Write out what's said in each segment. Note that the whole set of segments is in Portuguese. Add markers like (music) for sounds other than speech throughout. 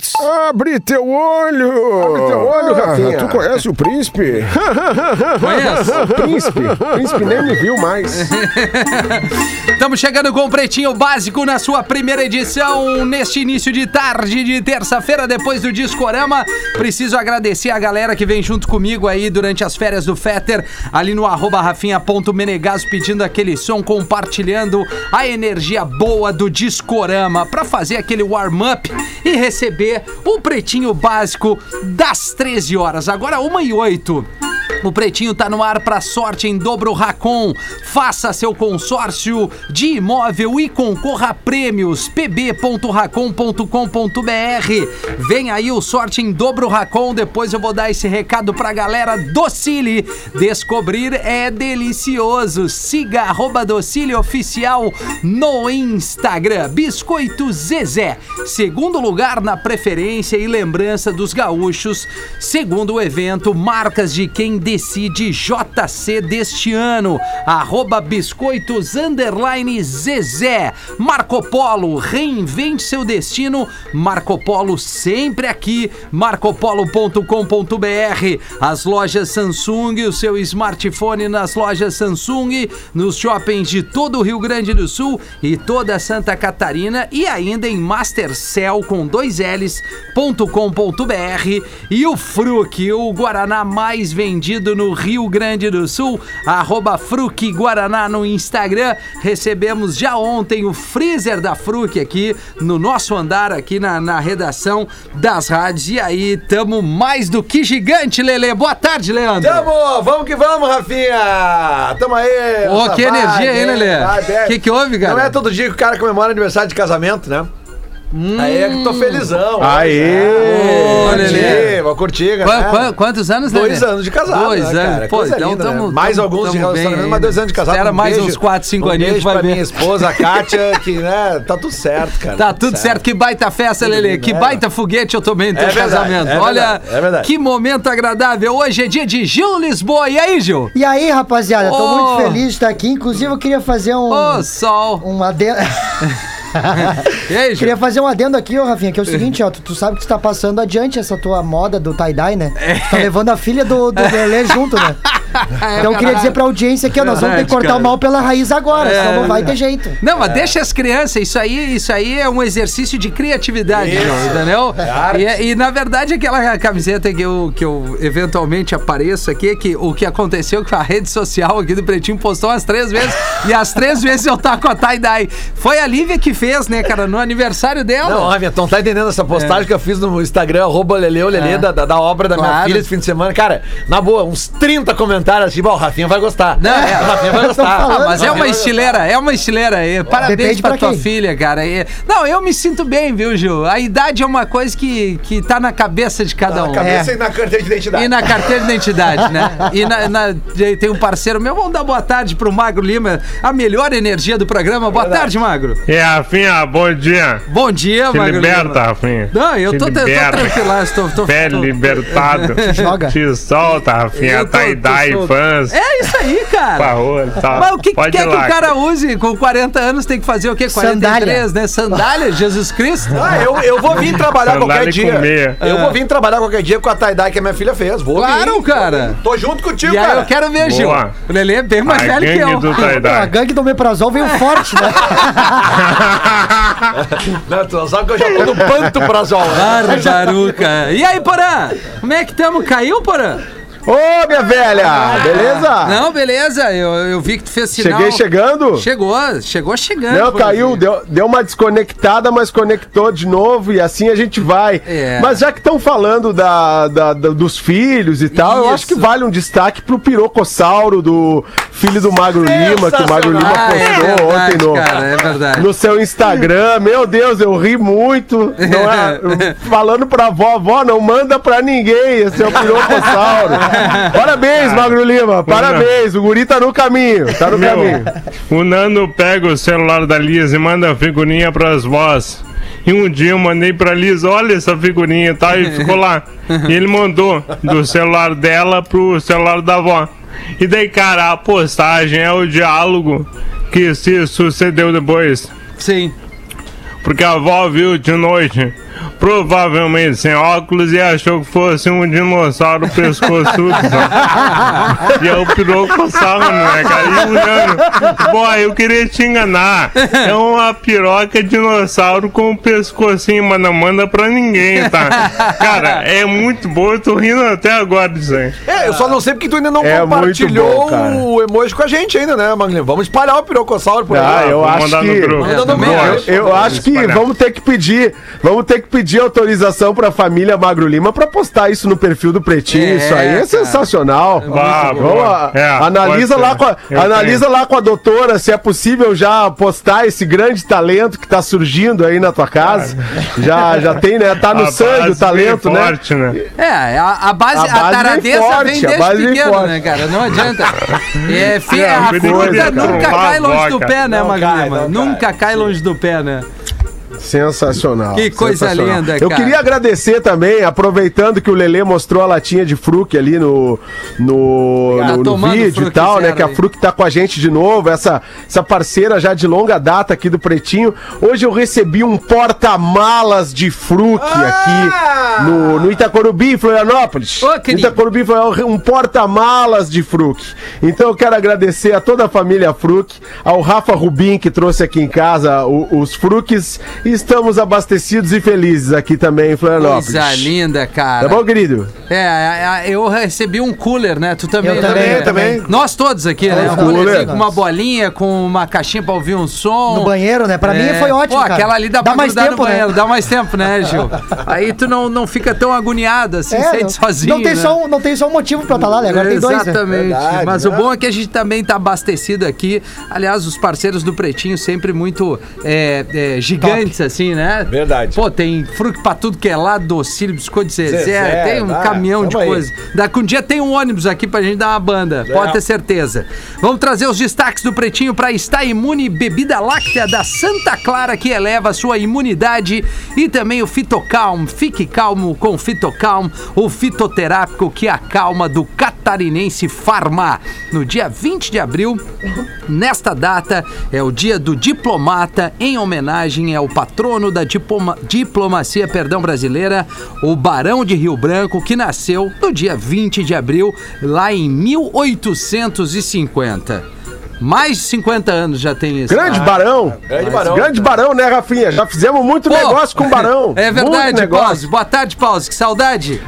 Roots! Abre teu olho! Abre teu olho, Rafinha. Tu conhece o príncipe? (laughs) Conheço. O príncipe. O príncipe nem me viu mais. (laughs) Estamos chegando com o Pretinho Básico na sua primeira edição, neste início de tarde de terça-feira, depois do Discorama. Preciso agradecer a galera que vem junto comigo aí durante as férias do Fetter, ali no arroba rafinha.menegaso, pedindo aquele som, compartilhando a energia boa do Discorama para fazer aquele warm-up e receber o Pretinho Básico das 13 horas. Agora, 1 e 8. O Pretinho tá no ar para sorte em dobro Racon. Faça seu consórcio de imóvel e concorra a prêmios. pb.racon.com.br. Vem aí o sorte em dobro Racon. Depois eu vou dar esse recado pra galera. Docile. Descobrir é delicioso. Siga arroba Docile Oficial no Instagram. Biscoito Zezé. Segundo lugar na preferência e lembrança dos gaúchos. Segundo o evento, marcas de quem decide JC deste ano. Arroba Biscoitos Underline Zezé. Marco Polo, reinvente seu destino. Marco Polo sempre aqui. marcopolo.com.br. As lojas Samsung, o seu smartphone nas lojas Samsung, nos shoppings de todo o Rio Grande do Sul e toda Santa Catarina e ainda em Mastercell com dois L's.com.br e o Fruc, o Guaraná mais vendido no Rio Grande do Sul, arroba Fruc Guaraná no Instagram. Recebemos já ontem o freezer da Fruc aqui no nosso andar, aqui na, na redação das rádios. E aí, tamo mais do que gigante, Lele. Boa tarde, Leandro. Tamo! Vamos que vamos, Rafinha! Tamo aí! Ô, nossa que energia, hein, Lelê? vibe, é. Que que houve, cara? Não é todo dia que o cara comemora aniversário de casamento, né? Aí é que tô felizão. Aê! Ô, Vou Lelê. curtir, vou curtir, galera. qua- quantos anos, Lelê? Dois anos de casado, Dois né, anos. cara? Pô, Coisa então linda, né? tamo, Mais tamo- alguns de tamo relacionamento, bem mas dois anos de casado. Espera um mais beijo- uns 4, 5 um aninhos pra ver. minha esposa, a Kátia, (laughs) que, né, tá tudo certo, cara. Tá tudo certo. Que baita festa, Lelê. Que é. baita foguete eu tomei no teu É verdade, casamento. é Olha, verdade, é verdade. que momento agradável. Hoje é dia de Gil Lisboa. E aí, Gil? E aí, rapaziada, tô muito feliz de estar aqui. Inclusive, eu queria fazer um. Ô, sol. Um adendo. (laughs) (laughs) E aí, queria fazer um adendo aqui, ô Rafinha, que é o seguinte, ó. Tu, tu sabe que tu tá passando adiante essa tua moda do tie-dye, né? Tu tá levando a filha do, do Lelê junto, né? (laughs) Então eu queria dizer pra audiência aqui, ó, nós vamos ter que cortar cara. o mal pela raiz agora, É, senão não vai é. ter jeito. Não, mas deixa as crianças, isso aí, isso aí é um exercício de criatividade, Isso. João, entendeu? arte. E, é- e, na verdade aquela camiseta que eu, que eu eventualmente apareço aqui, é que o que aconteceu que a rede social aqui do Pretinho postou umas três vezes, e as três vezes eu tava com a tie-dye. Foi a Lívia que fez, né, cara, no aniversário dela. Não, tu não tá entendendo essa postagem que eu fiz no Instagram, arroba Leleu Lelê, É. da, da, obra da minha Claro. filha esse fim de semana. Cara, na boa, uns 30 comentários assim, bom, o Rafinha vai gostar. Não, é. O Rafinha vai gostar. Ah, mas é uma estileira, é uma estileira. E parabéns Depende pra, pra tua filha, cara. Não, eu me sinto bem, viu, Gil? A idade é uma coisa que, que tá na cabeça de cada gostar. um. Na cabeça É. e na carteira de identidade. E na carteira de identidade, né? E na, na- tem um parceiro meu, vamos dar boa tarde pro Magro Lima, a melhor energia do programa. Boa Verdade. tarde, Magro. E Rafinha, bom dia. Bom dia, Te Magro liberta, Lima. Rafinha. Não, eu tô, tô liberta. tranquilaço, tô, tô, Pé tô- libertado. (laughs) Joga. Te solta, Rafinha. Tô- Tá tô fãs. É isso aí, (laughs) cara. Favor, tá. Mas o que, que Pode quer ir que lá. o cara use com 40 anos? Tem que fazer o quê? 43, Sandália. né? Sandália, (laughs) Jesus Cristo. Ah, eu, eu vou vir trabalhar Sandália qualquer dia. Eu Ah. vou vir trabalhar qualquer dia com a tie-dye que a minha filha fez. Vou Claro, vir. cara. Tô junto contigo, E aí cara. eu quero ver, Gil. O Lelê é bem mais A velho que gangue eu. do Pô, a gangue do Meprazol veio forte, né? Não, sabe que eu já tô no panto prazol. né? Barbaruca. E aí, Porã? Como é que tamo? Caiu, Porã? Ô, minha velha! Beleza? Não, beleza. Eu, eu vi que tu fez sinal. Cheguei chegando? Chegou, chegou chegando. Não, caiu, deu, deu uma desconectada, mas conectou de novo e assim a gente vai. É. Mas já que estão falando da, da- da- dos filhos e tal, eu acho que Isso. vale um destaque pro pirocossauro do filho do Magro Lima, que o Magro Lima Ah, é postou verdade, ontem no, cara, é no seu Instagram. Meu Deus, eu ri muito. Não é? (laughs) Falando pra avó, avó, não manda pra ninguém, esse é o (laughs) pirocossauro. (laughs) Parabéns, Magro Lima, parabéns. O guri tá no caminho, tá no Meu, caminho. o Nando pega o celular da Liz e manda a figurinha pras vós. E um dia eu mandei pra Liz, olha essa figurinha, tá? E ficou lá. E ele mandou do celular dela pro celular da avó. E daí, cara, a postagem é o diálogo que se sucedeu depois. Sim. Porque a avó viu de noite, provavelmente sem óculos, e achou que fosse um dinossauro pescoçudo. e é o pirocossauro, né, cara? E o Jano, boy, eu queria te enganar. É uma piroca dinossauro com o pescocinho, mas não manda pra ninguém, tá? Cara, é muito bom, eu tô rindo até agora disso aí. É, eu só não sei porque tu ainda não É compartilhou bom, o emoji com a gente ainda, né, Maglinho? Vamos espalhar o pirocossauro por Ah, aí. eu Vou acho mandar que-. Eu. Eu acho que vamos ter que pedir, vamos ter que pedir autorização pra família Magro Lima pra postar isso no perfil do Pretinho. É, isso aí é cara. sensacional. Bah, Vamos, boa. É, analisa lá com a, Eu analisa lá com a doutora se é possível já postar esse grande talento que tá surgindo aí na tua casa. Já já tem, né? Tá no A sangue o talento, né? forte, né? É, a, a base, A a, base vem taradeza forte, vem a desde pequeno, forte. né, cara? Não adianta. (laughs) É, fi- É, a de nunca cai longe do pé, né, Magrima? Nunca cai longe do pé, né? Sensacional. Que coisa sensacional. linda, Eu cara. queria agradecer também, aproveitando que o Lelê mostrou a latinha de fruque ali no, no, Tá no- vídeo e tal, né? Que a aí. Fruc tá com a gente de novo, essa, essa parceira já de longa data aqui do Pretinho. Hoje eu recebi um porta-malas de Fruc aqui no, no Itacorubi, Florianópolis. Ô. Itacorubi foi um porta-malas de Fruc. Então eu quero agradecer a toda a família Fruc, ao Rafa Rubim que trouxe aqui em casa os e estamos abastecidos e felizes aqui também em Florianópolis. Coisa linda, cara. Tá bom, querido? É, é, é, eu recebi um cooler, né? Tu também, Eu né? também, eu também. Nós todos aqui, né? É, Um coolerzinho cooler. com uma bolinha, com uma caixinha pra ouvir um som. No banheiro, né? Pra mim É. foi ótimo, Pô, cara. aquela ali dá, Dá pra mais tempo, no banheiro, né? dá mais tempo, né, Gil? Aí tu não, não fica tão agoniado assim, É, sente não, sozinho. não, tem né? só um, não tem só um motivo pra estar lá, né? Agora tem dois, né? Exatamente. Verdade, Mas né? o bom é que a gente também tá abastecido aqui. Aliás, os parceiros do Pretinho sempre muito é, é, gigantes, assim, né? Verdade. Pô, tem fruto pra tudo que é lá, docílio, biscoito de Zezé, Zezé, tem um tá, caminhão de aí. coisa. Daqui um dia tem um ônibus aqui pra gente dar uma banda, É. pode ter certeza. Vamos trazer os destaques do Pretinho pra estar imune, bebida láctea da Santa Clara que eleva a sua imunidade e também o Fitocalm. Fique calmo com o Fitocalm, o fitoterápico que acalma do catarinense Farma. No dia 20 de abril, nesta data, é o dia do diplomata, em homenagem ao patrono da diploma- diplomacia perdão, brasileira, o Barão de Rio Branco, que nasceu no dia 20 de abril, lá em 1850. Mais de 50 anos já tem isso. Grande Barão. Grande Barão. Grande Barão, né, Rafinha? Já fizemos muito Pô, negócio com o Barão. (laughs) É verdade, negócio. Pause. Boa tarde, Pause. Que saudade.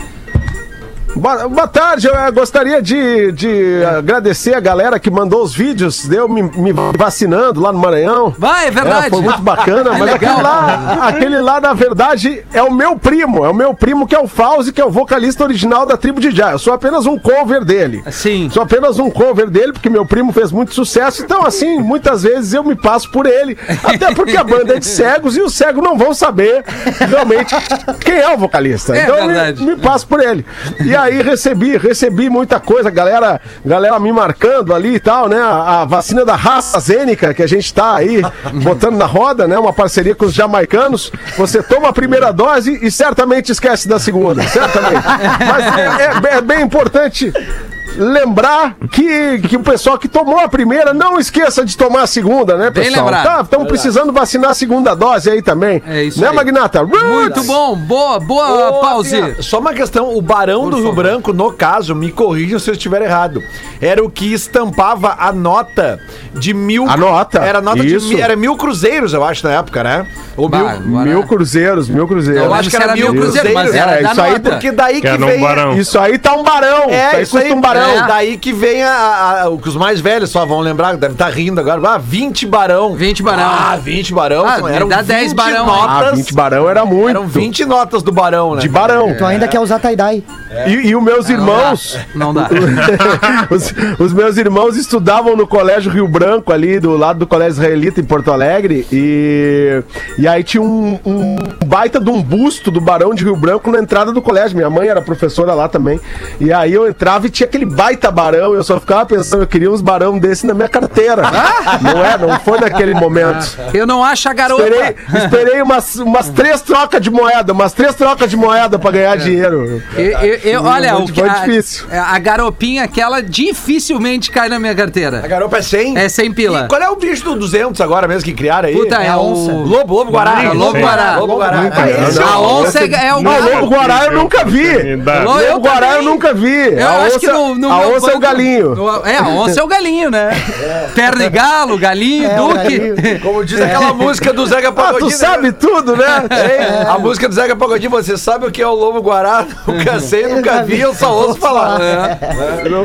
Boa, boa tarde, eu eh, gostaria de, de agradecer a galera que mandou os vídeos, deu me, me vacinando lá no Maranhão. Vai, é verdade. É, foi muito bacana, (laughs) É mas legal. aquele lá, aquele lá, na verdade, é o meu primo. É o meu primo que é o Fauzi, que é o vocalista original da tribo de Já. Eu sou apenas um cover dele. Sim. Sou apenas um cover dele, porque meu primo fez muito sucesso. Então, assim, muitas vezes eu me passo por ele. Até porque a banda é de cegos e os cegos não vão saber realmente quem é o vocalista. É então, eu verdade. me, me passo por ele. E aí recebi, recebi muita coisa, galera, galera me marcando ali e tal, né? A, vacina da raça Zênica, que a gente tá aí botando na roda, né? Uma parceria com os jamaicanos. Você toma a primeira dose e certamente esquece da segunda, certamente. Mas é, é- é bem importante lembrar que, que o pessoal que tomou a primeira não esqueça de tomar a segunda, né, Bem pessoal? lembrado. Tá, estamos precisando vacinar a segunda dose aí também. É isso né, aí. Magnata? Muito bom. Boa, boa, Ô, Pause. Rafinha, Só uma questão, o Barão do Rio favor. Branco, no caso, me corrijam se eu estiver errado. Era o que estampava a nota de mil. A nota, Era a nota isso. de mil, era mil cruzeiros, eu acho, na época, né? Ou mil. Bah, agora- Mil cruzeiros, mil cruzeiros. Eu acho que era mil cruzeiros, mas era É, da isso aí nota. Porque daí que, Que era um vem. barão. Isso aí tá um barão. É, isso aí, custa um barão. é, daí que vem a, a- o que os mais velhos só vão lembrar, devem estar rindo agora. Ah, 20 barão. 20 barão. Ah, 20 barão. Ah, eram dá 10 barão, notas. Ah, 20 barão era muito. Eram 20 notas do barão, né? de barão. Tu ainda quer usar tie-dye. E, e os meus irmãos. Não dá. (laughs) os, os meus irmãos estudavam no Colégio Rio Branco, ali do lado do Colégio Israelita, em Porto Alegre. E, e aí tinha um, um baita de um busto do Barão de Rio Branco na entrada do colégio. Minha mãe era professora lá também. E aí eu entrava e tinha aquele aquele baita barão, eu só ficava pensando, eu queria uns barão desse na minha carteira. Não é, não foi naquele momento. Eu não acho a garota. Esperei, esperei umas, umas três trocas de moeda, umas três trocas de moeda pra ganhar dinheiro. Eu, eu- eu- olha, Foi o que foi a, difícil. a garopinha aquela dificilmente cai na minha A carteira. garopa é 100? É 100 pila. E qual é o bicho do 200 agora mesmo que criaram aí? Puta, é, a o onça. Lobo, Lobo Guará. É o Lobo Guará. Lobo Guará. Ah, é A onça é, é o Não, galo. Lobo Guará eu nunca vi. Lobo Guará eu nunca vi. Eu a acho que no, no a onça é o galinho. no- é, a onça é o galinho, né? Perna e galo, galinho, É, duque. galinho. Como diz aquela música do Zeca Ah, Pagodinho. tu sabe tudo, né? Hein? A música do Zeca Pagodinho, você sabe o que é o Lobo Guará? (laughs) Nunca sei, nunca vi, eu só ouço falar.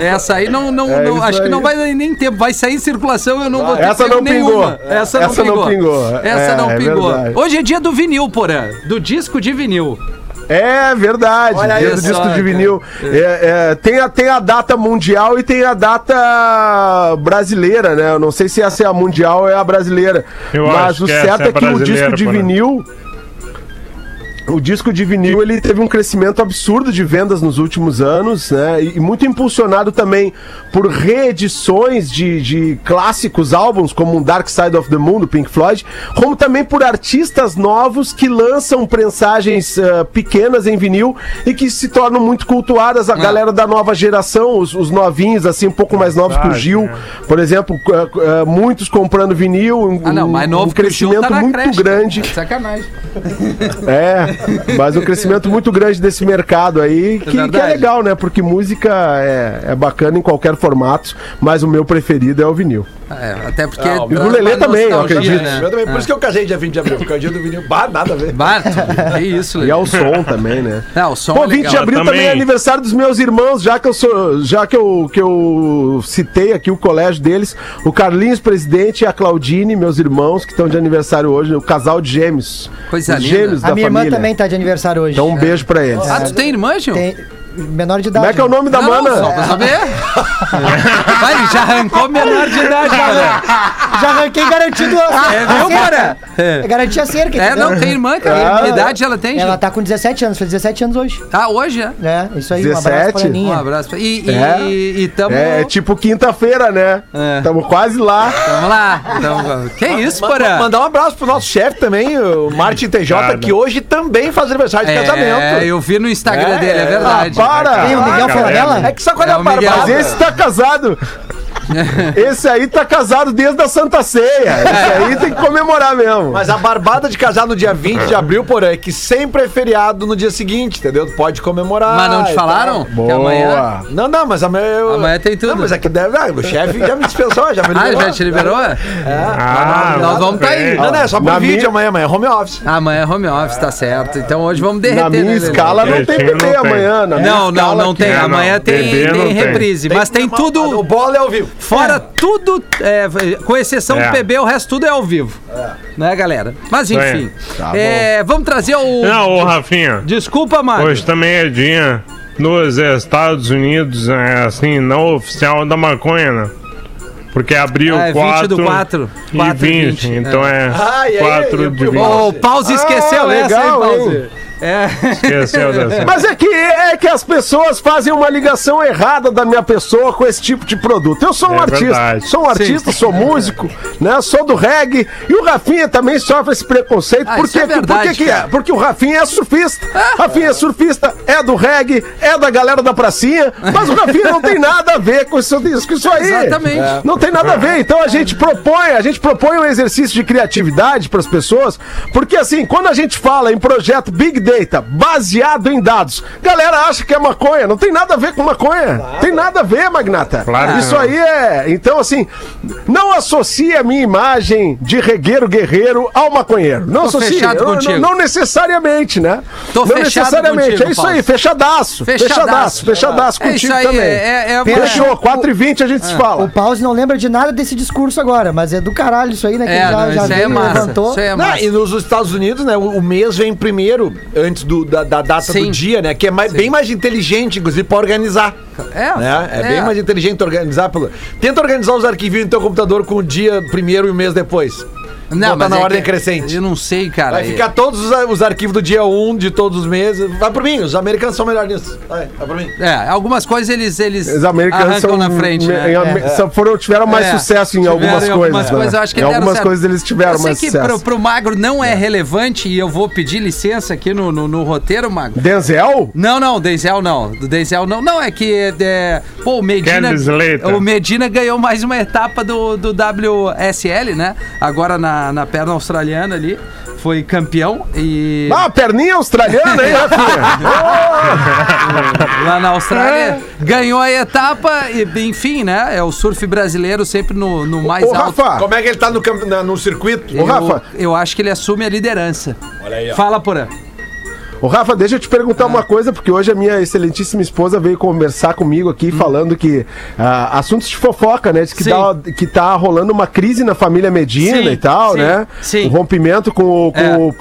Essa aí não, não, É não- acho que aí. não vai dar nem tempo. Vai sair em circulação, eu não vou ter Essa não nenhuma. pingou. Essa não Essa não pingou. pingou. Essa É, não é pingou. Hoje é dia do vinil, porã. Do disco de vinil. É verdade. Olha só, disco de vinil. É, é, tem, a, tem a data mundial e tem a data brasileira, né? Eu não sei se essa é a mundial ou é a brasileira. Eu Mas acho o que certo essa é é que o disco de vinil. O disco de vinil ele teve um crescimento absurdo de vendas nos últimos anos, né? E, muito impulsionado também por reedições de, de clássicos álbuns, como um Dark Side of the Moon, do Pink Floyd, como também por artistas novos que lançam prensagens ah, pequenas em vinil e que se tornam muito cultuadas. A galera da nova geração, os, os novinhos, assim, um pouco mais novos que o Gil, né? por exemplo, ah, ah, muitos comprando vinil, um, Ah, não, mais novo um Gil crescimento tá muito creche. grande. Sacanagem. É, (laughs) mas um crescimento muito grande desse mercado aí, que, que é verdade. legal, né? Porque música é, é bacana em qualquer formato, mas o meu preferido é o vinil. É, até porque. Ah, o traz do Lelê também, eu acredito. né? Eu também, por isso que eu casei dia 20 de abril, porque é o dia do vinil. Bah, nada a ver. Bato, que (laughs) isso, E Lelê. é o som também, né? (laughs) Não, o som Pô, é 20 legal. de abril também é também. aniversário dos meus irmãos, já que eu sou, já que eu, que eu citei aqui o colégio deles, o Carlinhos Presidente e a Claudine, meus irmãos, que estão de aniversário hoje, o casal de gêmeos. Coisa Os linda. gêmeos A da minha irmã família. Também tá de aniversário hoje. Então um beijo pra eles. Ah, tu tem irmã, Gil? Tem menor de idade. Como é que é o nome da Não, mana? só pra saber. (laughs) Vai, já arrancou menor de idade, cara. Já arranquei garantido. É, viu, cara? É. Garantia cerca. É, não, tem irmã, cara. Ah. Que idade ela tem? Ela tá com 17 anos, fez 17 anos hoje. Ah, hoje, é? É, isso aí, um 17? abraço pra Um Aninha. abraço. pra- E, e, É. e tamo... É, tipo quinta-feira, né? É. Tamo quase lá. Tamo lá. Tamo... Que isso, Ma- porra? Mandar um abraço pro nosso chefe também, o Martin TJ, Nada. que hoje também faz aniversário de casamento. É, eu vi no Instagram É, dela, é é. verdade. Para! Tem o Miguel Caraca, Falabella? É que é, a barbada? Mas esse tá casado. (laughs) Esse aí tá casado desde a Santa Ceia. Esse aí tem que comemorar mesmo. Mas a barbada de casar no dia 20 de abril, porém, é que sempre é feriado no dia seguinte, entendeu? Tu Pode comemorar. Mas não te falaram? tal. Que amanhã... Boa. Não, não, mas amanhã eu... Amanhã tem tudo. Não, mas é que deve... Ah, o chefe já me dispensou, já me Ah, liberou. já te liberou? Ah, Nós vamos tá aí. Não, não, é só por Na vídeo minha- amanhã, amanhã é home office. Amanhã é home office, tá certo. Então hoje vamos derreter, Na minha né, escala não tem Direitinho bebê não tem. amanhã. Na minha Não, não, não tem. É. Amanhã tem, reprise. Mas tem O tudo. bola é ao vivo. Fora tudo, é, com exceção É. do PB, o resto tudo é ao vivo. Né, galera? Mas enfim. é, vamos trazer o. Não, ô Rafinha, Desculpa, Mário. hoje também é dia nos Estados Unidos, é, assim, não oficial da maconha, né? Porque abriu Ah, é 4 20 do 4, e 4 e 20, 20, então é, Ah, aí, 4 e- de e- 20. Ô, o Pause esqueceu Ah, essa, hein, legal, Pause? É. Esqueceu dessa. (laughs) Mas é que, é que as pessoas fazem uma ligação errada da minha pessoa com esse tipo de produto. Eu sou um É artista, verdade. sou um artista, sou músico, né? Sou do reggae. E o Rafinha também sofre esse preconceito. Ah, por isso quê? é verdade, por que que é? Porque o Rafinha é surfista. Rafinha é surfista, é do reggae, é da galera da pracinha, mas o Rafinha não tem nada a ver com isso, com isso aí. Exatamente. É. Não tem nada a ver. Então a gente propõe, a gente propõe um exercício de criatividade para as pessoas, porque assim, quando a gente fala em projeto Big Data baseado em dados, galera acha que é maconha, não tem nada a ver com maconha. Tem nada a ver, magnata. Claro Isso aí é, então assim, não associe a minha imagem de regueiro guerreiro ao maconheiro. Não Tô associe. fechado Eu- não- contigo. Não, necessariamente, né? Tô não necessariamente. contigo, é isso aí, fechadaço. Fechadaço. Fechadaço, fechadaço É contigo aí, também. é, é, é Fechou, 4 e 20 a gente se O fala. Pause não lembra de nada desse discurso agora, mas é do caralho isso aí, né? Que É, ele já, não, já isso é massa. levantou. Isso é Não, massa. e nos Estados Unidos, né, o, o mês vem primeiro, antes do- da, da data Sim. do dia, né? Que é mais- bem mais inteligente, inclusive, pra organizar. É, Né? É, bem mais inteligente organizar. Pelo... Tenta organizar os arquivos no teu computador com o dia primeiro e o mês depois. Botar mas na é ordem que- crescente. Eu não sei, cara. Vai ficar todos os, os arquivos do dia 1 de todos os meses. Vai por mim, os americanos são melhores nisso. Vai, vai por mim. É, algumas coisas eles, eles Os americanos arrancam são, na frente, em- né? em- são- foram, tiveram mais É. sucesso em Tiveram algumas em coisas. algumas né? coisas, eu acho que em deram algumas certo. coisas eles tiveram eu sei mais que sucesso. pro, pro Magro não é relevante e eu vou pedir licença aqui no, no, no roteiro, Magro. Denzel? Não, não, Denzel não. Do Denzel não. Não, é que. É, pô, o Medina. Slater. O Medina ganhou mais uma etapa do, do WSL, né? Agora na, na perna australiana ali. Foi campeão e. Ah, perninha australiana, hein, Rafinha? (laughs) lá na Austrália. Ganhou a etapa e, enfim, né? É o surf brasileiro sempre no, no mais Ô, alto. Rafa, Como é que ele tá no, camp- no circuito? Ô, Rafa. Eu, eu acho que ele assume a liderança. Olha aí, ó. Fala, Porã. Ô, Rafa, deixa eu te perguntar uma coisa, porque hoje a minha excelentíssima esposa veio conversar comigo aqui, falando que ah, assuntos de fofoca, né? Diz que, tá, que tá rolando uma crise na família Medina Sim, e tal, sim, né? sim. O rompimento com, o- com É. o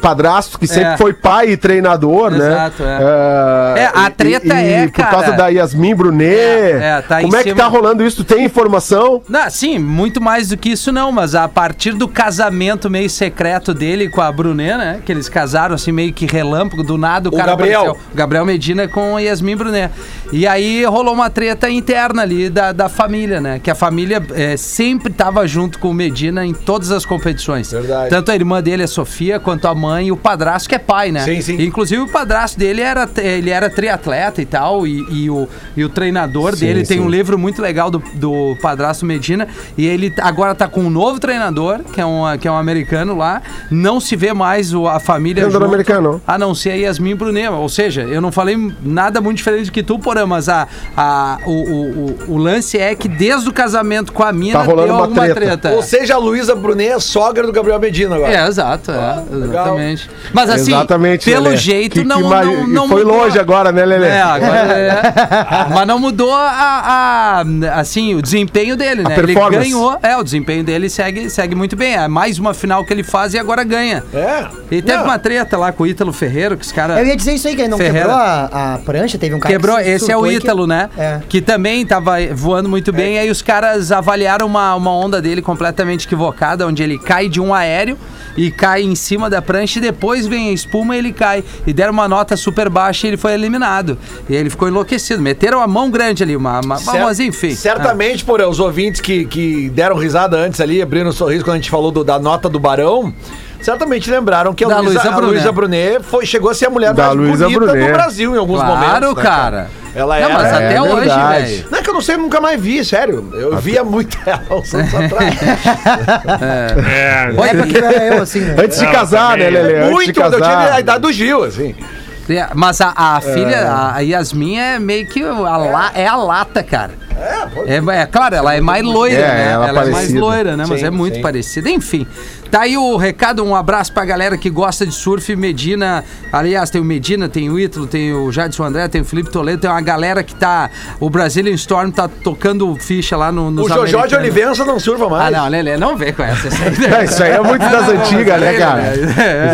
padrasto, que sempre É. foi pai e treinador, Exato, né? é. Ah, É, a e- treta e é, Por cara- causa da Yasmin Brunet. É, é, tá Como é que cima- tá rolando isso? Tem informação? Não, sim, muito mais do que isso não, mas a partir do casamento meio secreto dele com a Brunet, né? Que eles casaram assim meio que relâmpago, do nada o, O cara Gabriel. apareceu. O Gabriel Medina com Yasmin Brunet. E aí rolou uma treta interna ali da, da família, né? Que a família é, sempre tava junto com o Medina em todas as competições. Verdade. Tanto a irmã dele, a Sofia, quanto a mãe e o padrasto, que é pai, né? Sim, sim. Inclusive o padrasto dele era, ele era triatleta e tal, e, e o, e o treinador Sim, dele tem sim. um livro muito legal do, do padrasto Medina, e ele agora tá com um novo treinador, que é um, que é um americano lá, não se vê mais o- a família Treinador americano. a não ser a Yasmin Brunet, ou seja, eu não falei nada muito diferente do que tu, Porã, mas a, a, o, o, o, o lance é que desde o casamento com a mina Tá rolando deu uma alguma treta. treta. Ou seja, a Luísa Brunet é sogra do Gabriel Medina agora. É, exato, é, legal. exatamente. Mas assim, Exatamente, pelo Lelê. jeito Que- que não, ma- não, e não Foi mudou. longe agora, né, Lelê? É, agora (laughs) é. Mas não mudou a, a- assim, o desempenho dele, né? Ele ganhou. É, o desempenho dele segue, segue muito bem. É mais uma final que ele faz e agora ganha. É. E teve Não. uma treta lá com o Ítalo Ferreiro, que os caras. Eu ia dizer isso aí, que ele não Ferreira. quebrou a, a prancha, teve um cara Quebrou, que se esse é o e que- Ítalo, né? É. Que também tava voando muito bem. Aí os caras avaliaram uma, uma onda dele completamente equivocada, onde ele cai de um aéreo e cai em cima da prancha e depois vem a espuma e ele cai. E deram uma nota super baixa e ele foi eliminado. E ele ficou enlouquecido. Meteram a mão grande ali, uma, uma, Cer- mas enfim. Certamente, por os ouvintes que, que deram risada antes ali, abrindo um sorriso quando a gente falou do- da nota do Barão, certamente lembraram que a Da Luísa Luísa a Brunet. Luísa Brunet foi, chegou a ser a mulher Da mais Luísa bonita Brunet. do Brasil em alguns momentos. Claro, né, cara. Ela Não, era. mas até é hoje, velho. Não é que eu não sei, nunca mais vi, sério. Eu via muito (laughs) ela uns anos atrás. É, Na época que eu era eu, assim, né? Antes de casar, né. Lelê? Muito, quando eu tinha casar. a idade do Gil, assim. É, Mas a, a filha, a Yasmin, é meio que a, la- é a lata, cara. É, é, claro, ela é mais loira, É, né? ela Ela, é é mais loira, né? Mas Sim, é muito sim. parecida. Enfim, tá aí o recado, um abraço pra galera que gosta de surf. Medina, aliás, tem o Medina, tem o Ítalo, tem o Jadson André, tem o Felipe Toledo, tem uma galera que tá. O Brazilian Storm tá tocando ficha lá no, nos O Jojó de. Olivença não surfa Ah, mais. não, Lelê, não vem com essa. Essa aí- É, isso aí é muito das antigas, né, cara?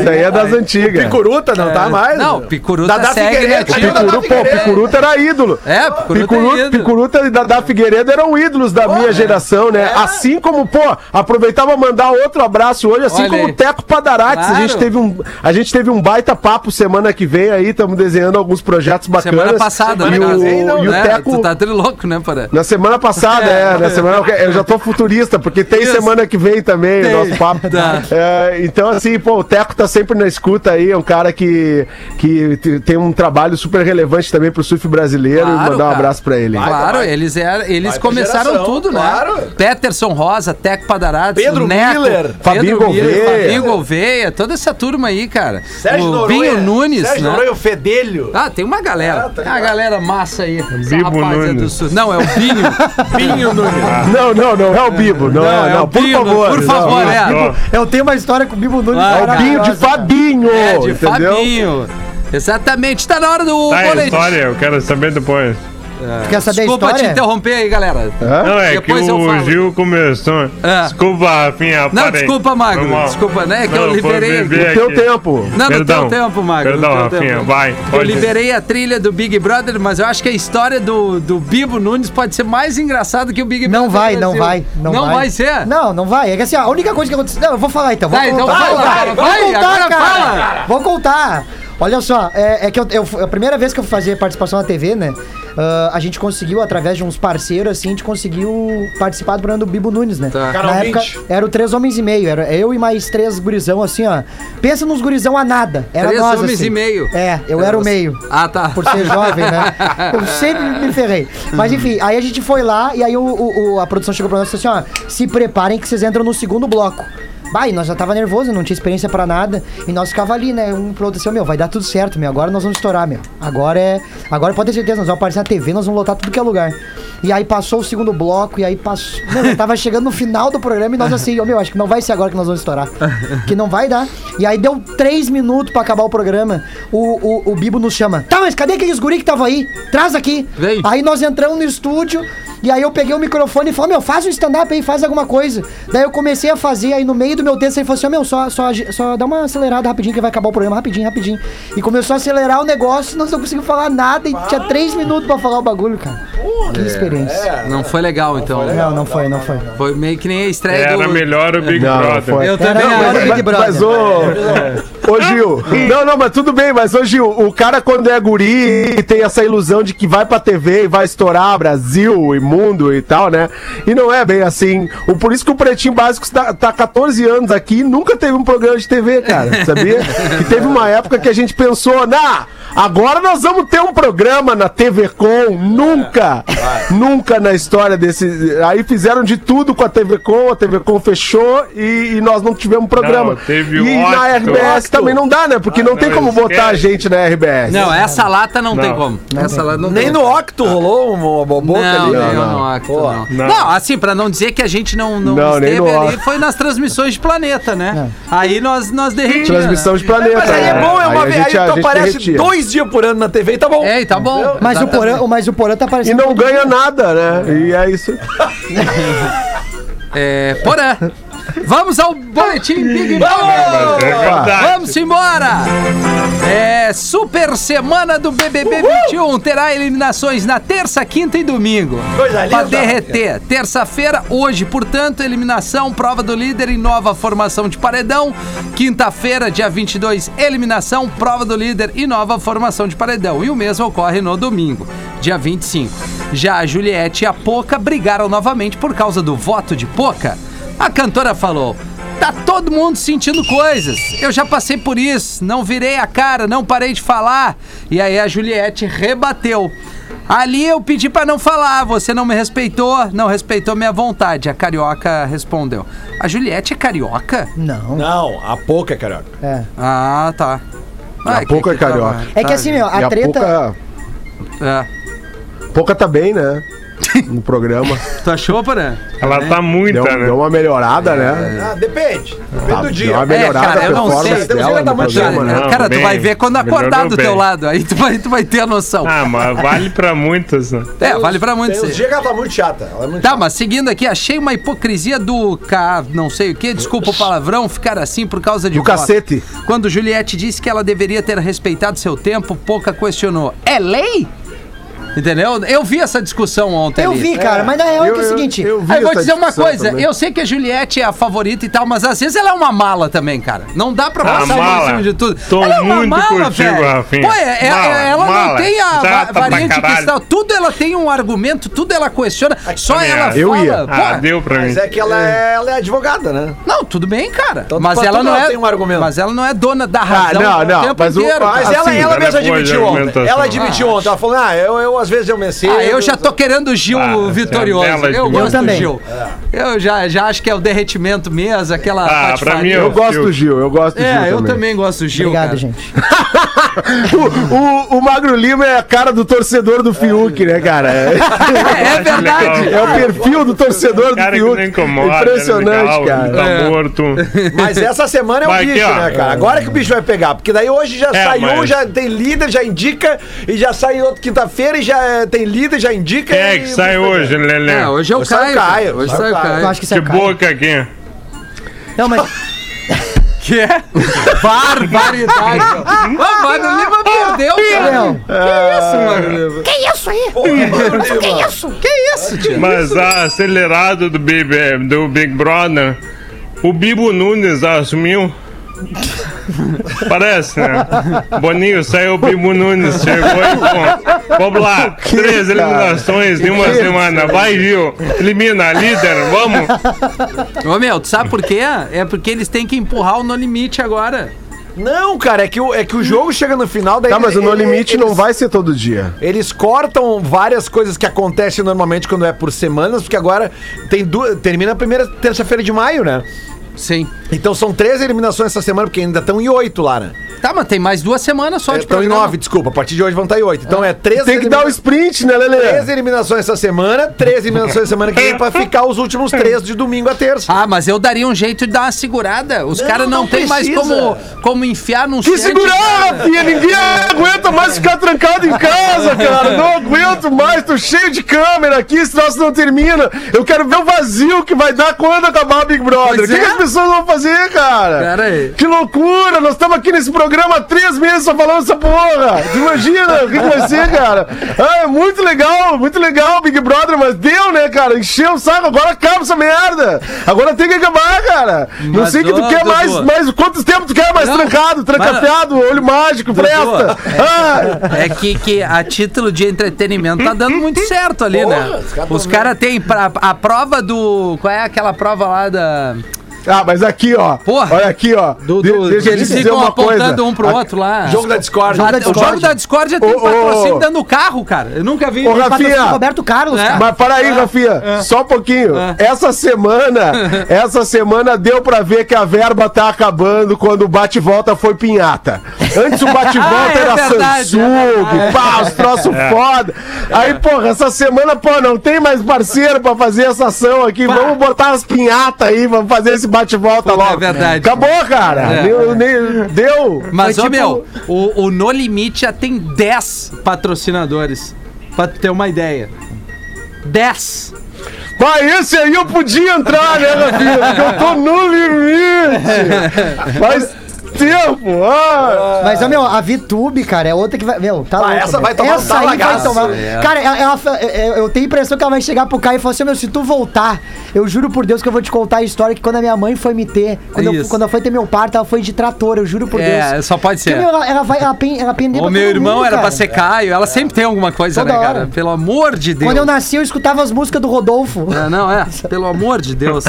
Isso aí é das antigas. Picuruta não tá mais. Não, Picuruta Dadá segue Figueiredo, nativo. Dadá Picuru, pô, Figueiredo. Picuruta era ídolo. É, Picuruta é Picuruta, ídolo. Picuruta e Dadá Figueiredo eram ídolos da minha geração, né? Assim como, pô, aproveitava mandar outro abraço hoje, assim Olha como aí. o Teco Padarates. A, Claro. gente teve um, a gente teve um baita papo semana que vem aí, estamos desenhando alguns projetos bacanas. Semana passada, e né? o, não, e o né? Teco... Tu tá trilouco, né, para? Na semana passada, é, na (laughs) semana eu já tô futurista, porque tem Isso. semana que vem também Tem. o nosso papo. Tá. É, então, assim, pô, o Teco tá sempre na escuta aí, é um cara que, que te- tem um trabalho super relevante também pro surf brasileiro. Claro, e mandar um cara. abraço pra ele. Vai, Claro, vai. eles, eram, eles Vai começaram geração, tudo, claro. né? Peterson Rosa, Teco Padarates, Pedro Miller, Fabinho Gouveia. Fabinho Gouveia, toda essa turma aí, cara. Sérgio o Noronha. Binho Nunes, Sérgio né? Noronha, o Fedelho. Ah, tem uma galera. Ah, tá tem uma galera massa aí. Essa Bibo rapaziada Nunes. do Sul. Não, é o Binho. (laughs) Binho Nunes. Não, não, não é o Bibo. Não, é, é não. o Por Binho, favor. por não. favor, é. Eu tenho uma história com o Bibo Nunes. Ah, É o Binho de. Fabinho. É, de entendeu? Fabinho. Exatamente, tá na hora do tá a boletim. história, eu quero saber depois. Saber Desculpa a te interromper aí, galera. Não, é Depois que eu o falo. Gil começou. Ah. Desculpa, Rafinha. Não, parei. desculpa, Magro. Foi mal. Desculpa, né? Que eu Não, foi liberei. beber O teu aqui. tempo. Não, no Perdão. teu tempo, Magro. no Perdão, teu Rafinha, tempo. vai, Eu pode. liberei a trilha do Big Brother, mas eu acho que a história do, do Bibo Nunes pode ser mais engraçada que o Big Brother. Não vai, não Brasil. vai. Não, Não vai ser? Não, não vai. É que assim, ó, a única coisa que aconteceu. Não, eu vou falar então. Vou Tá, então fala, cara, vou vai, contar, agora cara. fala. Vou contar. Olha só, é, é que eu, eu- a primeira vez que eu fazer participação na TV, né? Ah, a gente conseguiu, através de uns parceiros, assim, a gente conseguiu participar do programa do Bibo Nunes, né? Tá. Canal Na época 20. era o Três Homens e Meio, era eu e mais três gurizão, assim, ó. Pensa nos gurizão a nada. Era Três nós, homens assim. e meio. É, eu era o meio Ah, tá. por ser jovem, né? (laughs) Eu sempre me ferrei. Mas enfim, aí a gente foi lá e aí o, o- o- a produção chegou pra nós e disse assim: ó, se preparem que vocês entram no segundo bloco. Bah, e nós já tava nervoso, não tinha experiência pra nada. E nós ficava ali, né? Um pro outro assim, meu, vai dar tudo certo, meu. Agora nós vamos estourar, meu. Agora é. Agora pode ter certeza, nós vamos aparecer na TV, nós vamos lotar tudo que é lugar. E aí passou o segundo bloco, e aí passou. Mano, eu tava chegando no final do programa e nós assim, ó, meu, acho que não vai ser agora que nós vamos estourar. Que não vai dar. E aí deu três minutos pra acabar o programa. O, o, o Bibo nos chama. Tá, mas cadê aqueles guri que tava aí? Traz aqui. Vem. Aí nós entramos no estúdio. E aí eu peguei o microfone e falei, meu, faz um stand-up aí, faz alguma coisa. Daí eu comecei a fazer, aí no meio do meu texto ele falou assim, ó, meu, só, só, só dá uma acelerada rapidinho que vai acabar o programa, rapidinho, rapidinho. E começou a acelerar o negócio, nós não conseguimos falar nada e tinha três minutos pra falar o bagulho, cara. que experiência. Não foi legal, então. Não, não foi, não foi. Foi meio que nem a estreia Era do... melhor o Big Não, Brother. foi. Eu Era também melhor acho. o Big Brother. Mas, ô, ô Gil, (laughs) não, não, mas tudo bem, mas ô Gil, o cara quando é guri e tem essa ilusão de que vai pra TV e vai estourar Brasil e mundo e tal, né? E não é bem assim. O, por isso que o Pretinho Básico tá, tá 14 anos aqui e nunca teve um programa de TV, cara, sabia? E teve uma época que a gente pensou, nah, agora nós vamos ter um programa na TV Com, nunca, nunca na história desse... Aí fizeram de tudo com a TV Com, a TV Com fechou e, e nós não tivemos programa. Não, teve e o na. RBS também não dá, né? Porque não, tem como botar a gente na RBS. Não, essa lata não, tem Não. como. essa lata não Nem tem no Octo rolou uma boboca não, ali. nem Não, no não. Octo, não. Não. Não, assim, pra não dizer que a gente não, não, Não, nem esteve no ali, Octo. foi nas transmissões de planeta, né? Aí nós, nós derretimos. Transmissão né? de planeta. Mas aí é né? bom, é uma a vez. gente- Aí tu gente aparece derretia. dois dias por ano na TV e tá bom. É, e tá bom. Mas o, Exatamente. porã, mas o Porã tá E aparecendo. não ganha nada, né? E é isso. (laughs) É, Porã. Vamos ao boletim Big Brother. é. Vamos embora! É Super Semana do BBB 21 terá eliminações na terça, quinta e domingo. Coisa Pra derreter. Terça-feira, hoje, portanto, eliminação, prova do líder e nova formação de paredão. Quinta-feira, dia 22, eliminação, prova do líder e nova formação de paredão. E o mesmo ocorre no domingo, dia 25. Já a Juliette e a Poca brigaram novamente por causa do voto de Poca. A cantora falou. Tá todo mundo sentindo coisas. Eu já passei por isso. Não virei a cara, não parei de falar. E aí a Juliette rebateu. Ali eu pedi pra não falar, você não me respeitou, não respeitou minha vontade. A carioca respondeu. A Juliette é carioca? Não. Não, a pouca, carioca. É. Ah, tá. A que- Poca é tava- carioca. É que tá, assim, meu, e a a treta. Poca, É. Poca tá bem, né? No programa. Tu achou, Porã? Ela tá muita, Deu, né? deu uma melhorada, né? Ah, depende. Depende Tá, do deu dia. uma melhorada cara, eu não sei. Tem dela tá muito programa, né? Não, cara, tu bem, vai ver quando acordar do teu bem. lado. Aí tu vai, tu vai ter a noção. Ah, mas vale pra muitas, né? é, vale pra Tem muitos. uns dias que ela tá muito chata. Ela é muito Tá, mas seguindo aqui, achei uma hipocrisia do K, não sei o que, desculpa o palavrão, ficar assim por causa de Do voto. cacete. Quando Juliette disse que ela deveria ter respeitado seu tempo, Pouca questionou. É lei? Entendeu? Eu vi essa discussão ontem. Eu ali. vi, cara, mas na real é Eu- que é o eu- seguinte. eu vi Aí eu vou dizer uma coisa, também. eu sei que a Juliette é a favorita e tal, mas às vezes ela é uma mala também, cara. Não dá pra Ah, passar a em cima de tudo. Tô ela é uma muito mala, contigo, velho. Rafinha. Pô, é- é- Mala, ela não mala. tem a va- variante cristal. Tudo ela tem um argumento, tudo ela questiona. Só ela. Eu fala. ia. Pô, Ah, deu pra mim. Mas é que ela é, ela é advogada, né? Não, tudo bem, cara. Então, mas ela não é. tem um argumento. Mas ela não é dona da Ah, razão não, o não, tempo mas. Mas ela, mesma é admitiu ontem. Ela admitiu ontem. Ela falou, ah, eu, eu às vezes eu me. Ah, eu já tô querendo o Gil Ah, vitorioso. ela é Eu gosto Eu também. do Gil. Eu já, já acho que é o derretimento mesmo, aquela Ah, pra patifaria. mim, Eu gosto do Gil, eu gosto do Gil É, eu também. também gosto do Gil, Obrigado, cara. gente. (laughs) O, o, o Magro Lima é a cara do torcedor do Fiuk, né, cara? É, É, é verdade. é o perfil do torcedor do Cara que Fiuk. não incomoda, Impressionante, é cara. Tá É. morto. Mas essa semana é um Vai aqui, bicho, ó. né, cara? Agora que o bicho vai pegar. Porque daí hoje já É, sai mas- já tem líder, já indica, e já sai outro quinta-feira, e já é, tem líder, já indica. Quem é que sai hoje, Lelê? É, hoje é o Hoje sai o Caio. Caio, cara. Hoje sai o sai o Caio. Eu Caio. acho que isso Que é Caio. boca aqui. Não, mas (laughs) Que é? Barbaridade. (laughs) Ô, Mário Lima perdeu, cara. Não. Que isso, Mário Lima? Que isso? Que isso, tio? Mas a acelerado do Big, do Big Brother, o Bibo Nunes assumiu. (laughs) Parece, né? Boninho saiu o Bibo Nunes, chegou e bom. Vamos lá, três eliminações em uma semana. Vai, Gil. Elimina, líder, vamos. Ô, meu, tu sabe por quê? É porque eles têm que empurrar o No Limite agora. Não, cara, é que, o, é que o jogo chega no final daí. Tá, mas o No ele- Limite eles- não vai ser todo dia. Eles cortam várias coisas que acontecem normalmente quando é por semanas, porque agora tem duas, termina a primeira terça-feira de maio, né? Sim. Então são três eliminações essa semana, porque ainda estão em oito lá, né? Tá, mas tem mais duas semanas só de Estão em nove, desculpa. A partir de hoje vão estar em oito. Então é três Tem que dar o elimina- sprint, né, Três Lelê? eliminações essa semana, três eliminações essa semana que vem pra ficar os últimos três de domingo a terça. Ah, mas eu daria um jeito de dar uma segurada. Os caras não, não tem mais como, como enfiar num Que segurar, Rafinha! Ninguém aguenta mais ficar trancado em casa, cara! Não aguento mais, tô cheio de câmera aqui, esse troço não termina. Eu quero ver o vazio que vai dar quando acabar o Big Brother. O que, é. que as pessoas vão fazer, cara? Pera aí. Que loucura! Nós estamos aqui nesse programa há três meses só falando essa porra! Tu imagina o que, que vai ser, cara? Ah, é muito legal, muito legal, Big Brother, mas deu, né, cara? Encheu o saco, agora acaba essa merda! Agora tem que acabar, cara! Não Mas, sei que tu quer Dudu. mais, mais. Quantos tempos tu quer mais Não, trancado, trancafiado, olho mágico, presta! Ah, É que, que a título de entretenimento tá dando muito certo ali, Porra, né? os caras caras têm a prova do. Qual é aquela prova lá da. Ah, mas aqui, ó. Porra. Olha aqui, ó. do, De- do- deixa eles ficam uma apontando coisa. um pro outro lá. Jogo da Discord. Jogo da O jogo da Discord tem ô, patrocínio dando carro, cara. Eu nunca vi. Ô. Rafinha. Roberto Carlos, É. cara. Mas para aí, Rafinha, só um pouquinho. Essa semana, (laughs) essa semana deu pra ver que a verba tá acabando quando o bate-volta foi pinhata. Antes o bate-volta (laughs) Ah, é era verdade, Samsung, é pá, os troços foda. Aí, porra, essa semana, pô, não tem mais parceiro pra fazer essa ação aqui. Vamos botar as pinhatas aí, vamos fazer esse bate-volta Puta, logo. é verdade. Acabou, cara. É. Deu, deu. Mas, Foi ô tipo- meu, o, o No Limite já tem 10 patrocinadores. Pra tu ter uma ideia. 10. Mas esse aí eu podia entrar, né, Rafinha? Porque eu tô no limite. (laughs) Faz tempo. Ah. Mas, ó, meu, a VTube, cara, é outra que vai. Meu, tá Ah, louco, essa meu. vai tomar um Essa aí vai tomar. É. Cara, ela- ela fa- eu tenho a impressão que ela vai chegar pro Caio e falar assim: meu, se tu voltar, eu juro por Deus que eu vou te contar a história que quando a minha mãe foi me ter, quando, eu, quando eu fui ter meu parto, ela foi de trator, eu juro por É, Deus. só pode Porque, ser. meu, ela, ela vai ela, pen, ela pender O pra meu irmão mundo, era pra cara. ser Caio. Ela sempre tem alguma coisa, Toda né, hora. cara? Pelo amor de Deus. Quando eu nasci, eu escutava as músicas do Rodolfo. É, não, é. (laughs) Pelo amor de Deus.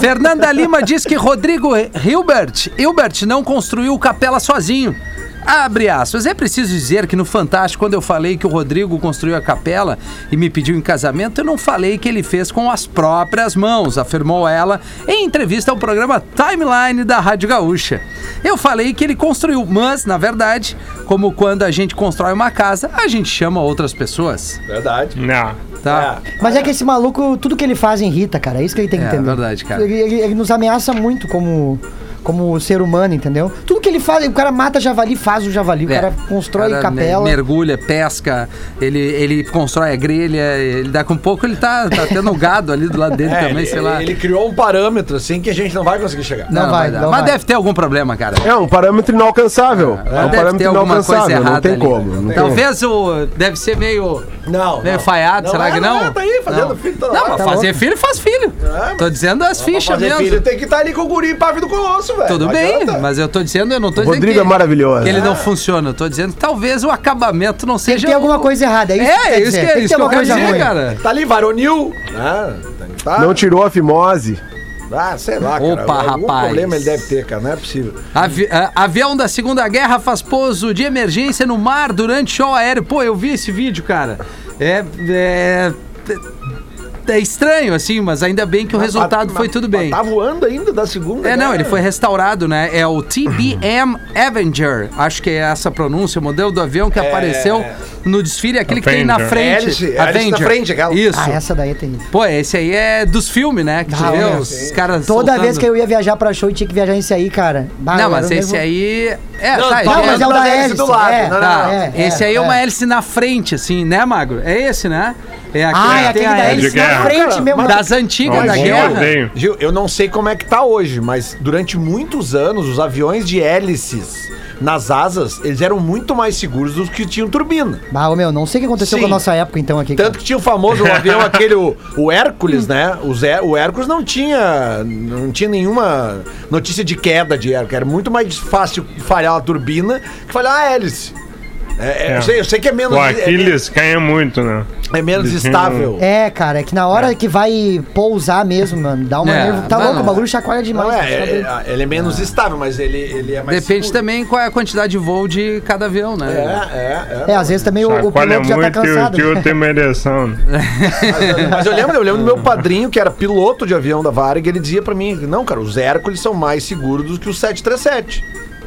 Fernanda Lima diz que Rodrigo Hilbert, Hilbert não construiu capela sozinho. Abre aspas. É preciso dizer que no Fantástico, quando eu falei que o Rodrigo construiu a capela e me pediu em casamento, eu não falei que ele fez com as próprias mãos, afirmou ela em entrevista ao programa Timeline da Rádio Gaúcha. Eu falei que ele construiu, mas, na verdade, como quando a gente constrói uma casa, a gente chama outras pessoas. Verdade. Não. Tá? Mas é que esse maluco, tudo que ele faz irrita, cara. É isso que ele tem que É, entender. verdade, cara. Ele, ele- ele nos ameaça muito como, como ser humano, entendeu? Tudo que ele faz, o cara mata javali, faz o javali. O É. cara constrói cara capela. me- Mergulha, pesca, ele, ele constrói a grelha, ele daqui um pouco ele tá, tá tendo gado ali do lado dele É, também, ele, sei lá. ele criou um parâmetro, assim, que a gente não vai conseguir chegar. Não vai, dar. não Mas vai. deve ter algum problema, cara. É um parâmetro inalcançável. É, um deve ter parâmetro alguma coisa inalcançável. errada Não tem ali. como. Não tem. Talvez o. Deve ser meio. Não. Meio não. falhado, será é, que não? é, tá aí fazendo Não. filho toda Não, hora. mas Tá fazer louco. filho faz filho. É, tô dizendo as fichas fazer mesmo. filho tem que estar ali com o guri e pavio do colosso, velho. Tudo Não bem, adianta. mas eu tô dizendo, eu não tô O dizendo Rodrigo que, é maravilhoso. que ele não funciona. Eu tô dizendo que talvez o acabamento não Tem seja. que ter alguma coisa errada. É isso que É, quer isso que, Tem é que isso ter que eu quero dizer, cara. Tá ali, varonil. Ah, tem que tá. Não tirou a fimose. Ah, sei lá, cara. Opa, Algum rapaz. problema ele deve ter, cara. Não é possível. Avi- a- avião da Segunda Guerra faz pouso de emergência no mar durante show aéreo. Pô, eu vi esse vídeo, cara. É. É, é estranho, assim, mas ainda bem que o resultado Mas- foi mas- tudo bem. Tá voando ainda da segunda. É, não, ele foi restaurado, né? É o TBM (clears throat) Avenger, acho que é essa a pronúncia, o modelo do avião que apareceu no desfile, aquele que tem na Avenger. frente. Hélice, hélice na frente, aquela. Isso. Ah, essa daí é terrível. Pô, esse aí é dos filmes, né? Que tu Ah, vê é. os caras Toda soltando. vez que eu ia viajar pra show e tinha que viajar nesse aí, cara. bah, Não, eu mas esse aí É, Não, tá, tá, Não, é- mas é o da hélice hélice. do lado. é, Não, não, Tá, não. é, esse é, aí é uma é. hélice na frente, assim, né, Magro? É esse, né? É aquele Ah, é que aquele tem a da hélice na frente mesmo. Das antigas Não, da eu guerra. Gil, eu não sei como é que tá hoje, mas durante muitos anos, os aviões de hélices nas asas, eles eram muito mais seguros do que tinham turbina. Ah, ô, meu, não sei o que aconteceu Sim. com a nossa época então aqui. Tanto que tinha o famoso (laughs) avião, aquele, o, o Hércules, né? O, Zé, o Hércules não tinha, não tinha nenhuma notícia de queda de Hércules. Era muito mais fácil falhar a turbina que falhar a hélice. É, é, É. Eu, sei, eu sei que é menos, O é, Aquiles caia muito, né? é menos estável. É, cara, é que na hora que vai pousar mesmo, mano, dá uma É, nervo. Tá louco, não. o bagulho chacoalha demais. Não, é, é, é, ele é menos estável, mas ele, ele é mais Depende seguro. também qual é a quantidade de voo de cada avião, É, né? é, é. É, às vezes também o, o piloto já tá cansado. tio tem uma ereção. né? Mas, (laughs) mas eu lembro, eu lembro do meu padrinho, que era piloto de avião da Varig, ele dizia pra mim, não, cara, os Hércules são mais seguros do que os 737.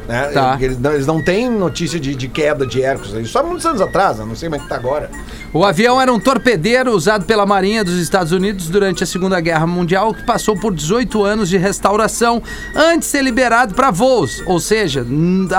Né? Tá. Eles, não, eles não têm notícia de, de queda de Hércules. Isso há muitos anos atrás, eu não sei como é que tá agora. O avião era um torpedeiro usado pela Marinha dos Estados Unidos durante a Segunda Guerra Mundial, que passou por 18 anos de restauração antes de ser liberado para voos. Ou seja,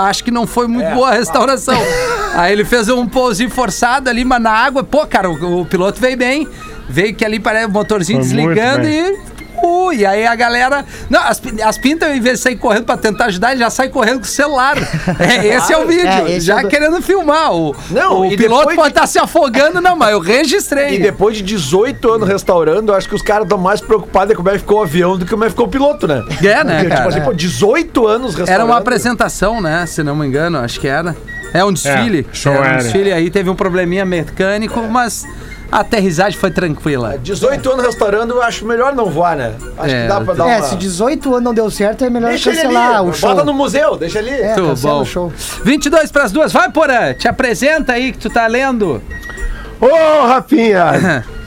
acho que não foi muito É. boa a restauração. (laughs) Aí ele fez um pousinho forçado ali, mas na água. Pô, cara, o, o piloto veio bem. Veio que ali parece o motorzinho Foi desligando e. Uh, e aí a galera. Não, as, as pintas, em vez de sair correndo pra tentar ajudar, ele já sai correndo com o celular. É, (laughs) esse é o vídeo. É, já é do- querendo filmar. O, Não, o piloto pode de- estar se afogando, não, mas eu registrei. E depois de 18 anos restaurando, eu acho que os caras estão mais preocupados em como é que ficou o avião do que como é que ficou o piloto, né? É, né, Porque, cara? tipo assim, pô, 18 anos restaurando. Era uma apresentação, né? Se não me engano, acho que era. É um desfile. show era um era. desfile aí, teve um probleminha mecânico, mas a aterrissagem foi tranquila. 18 anos restaurando, eu acho melhor não voar, né? Acho É, que dá pra dar É, uma... se 18 anos não deu certo, é melhor Deixa cancelar ali, o show. bota no museu, deixa ali. É, cancela bom. o show. 22 para as duas. Vai, Porã, te apresenta aí que tu tá lendo. Ô, Rafinha! (laughs)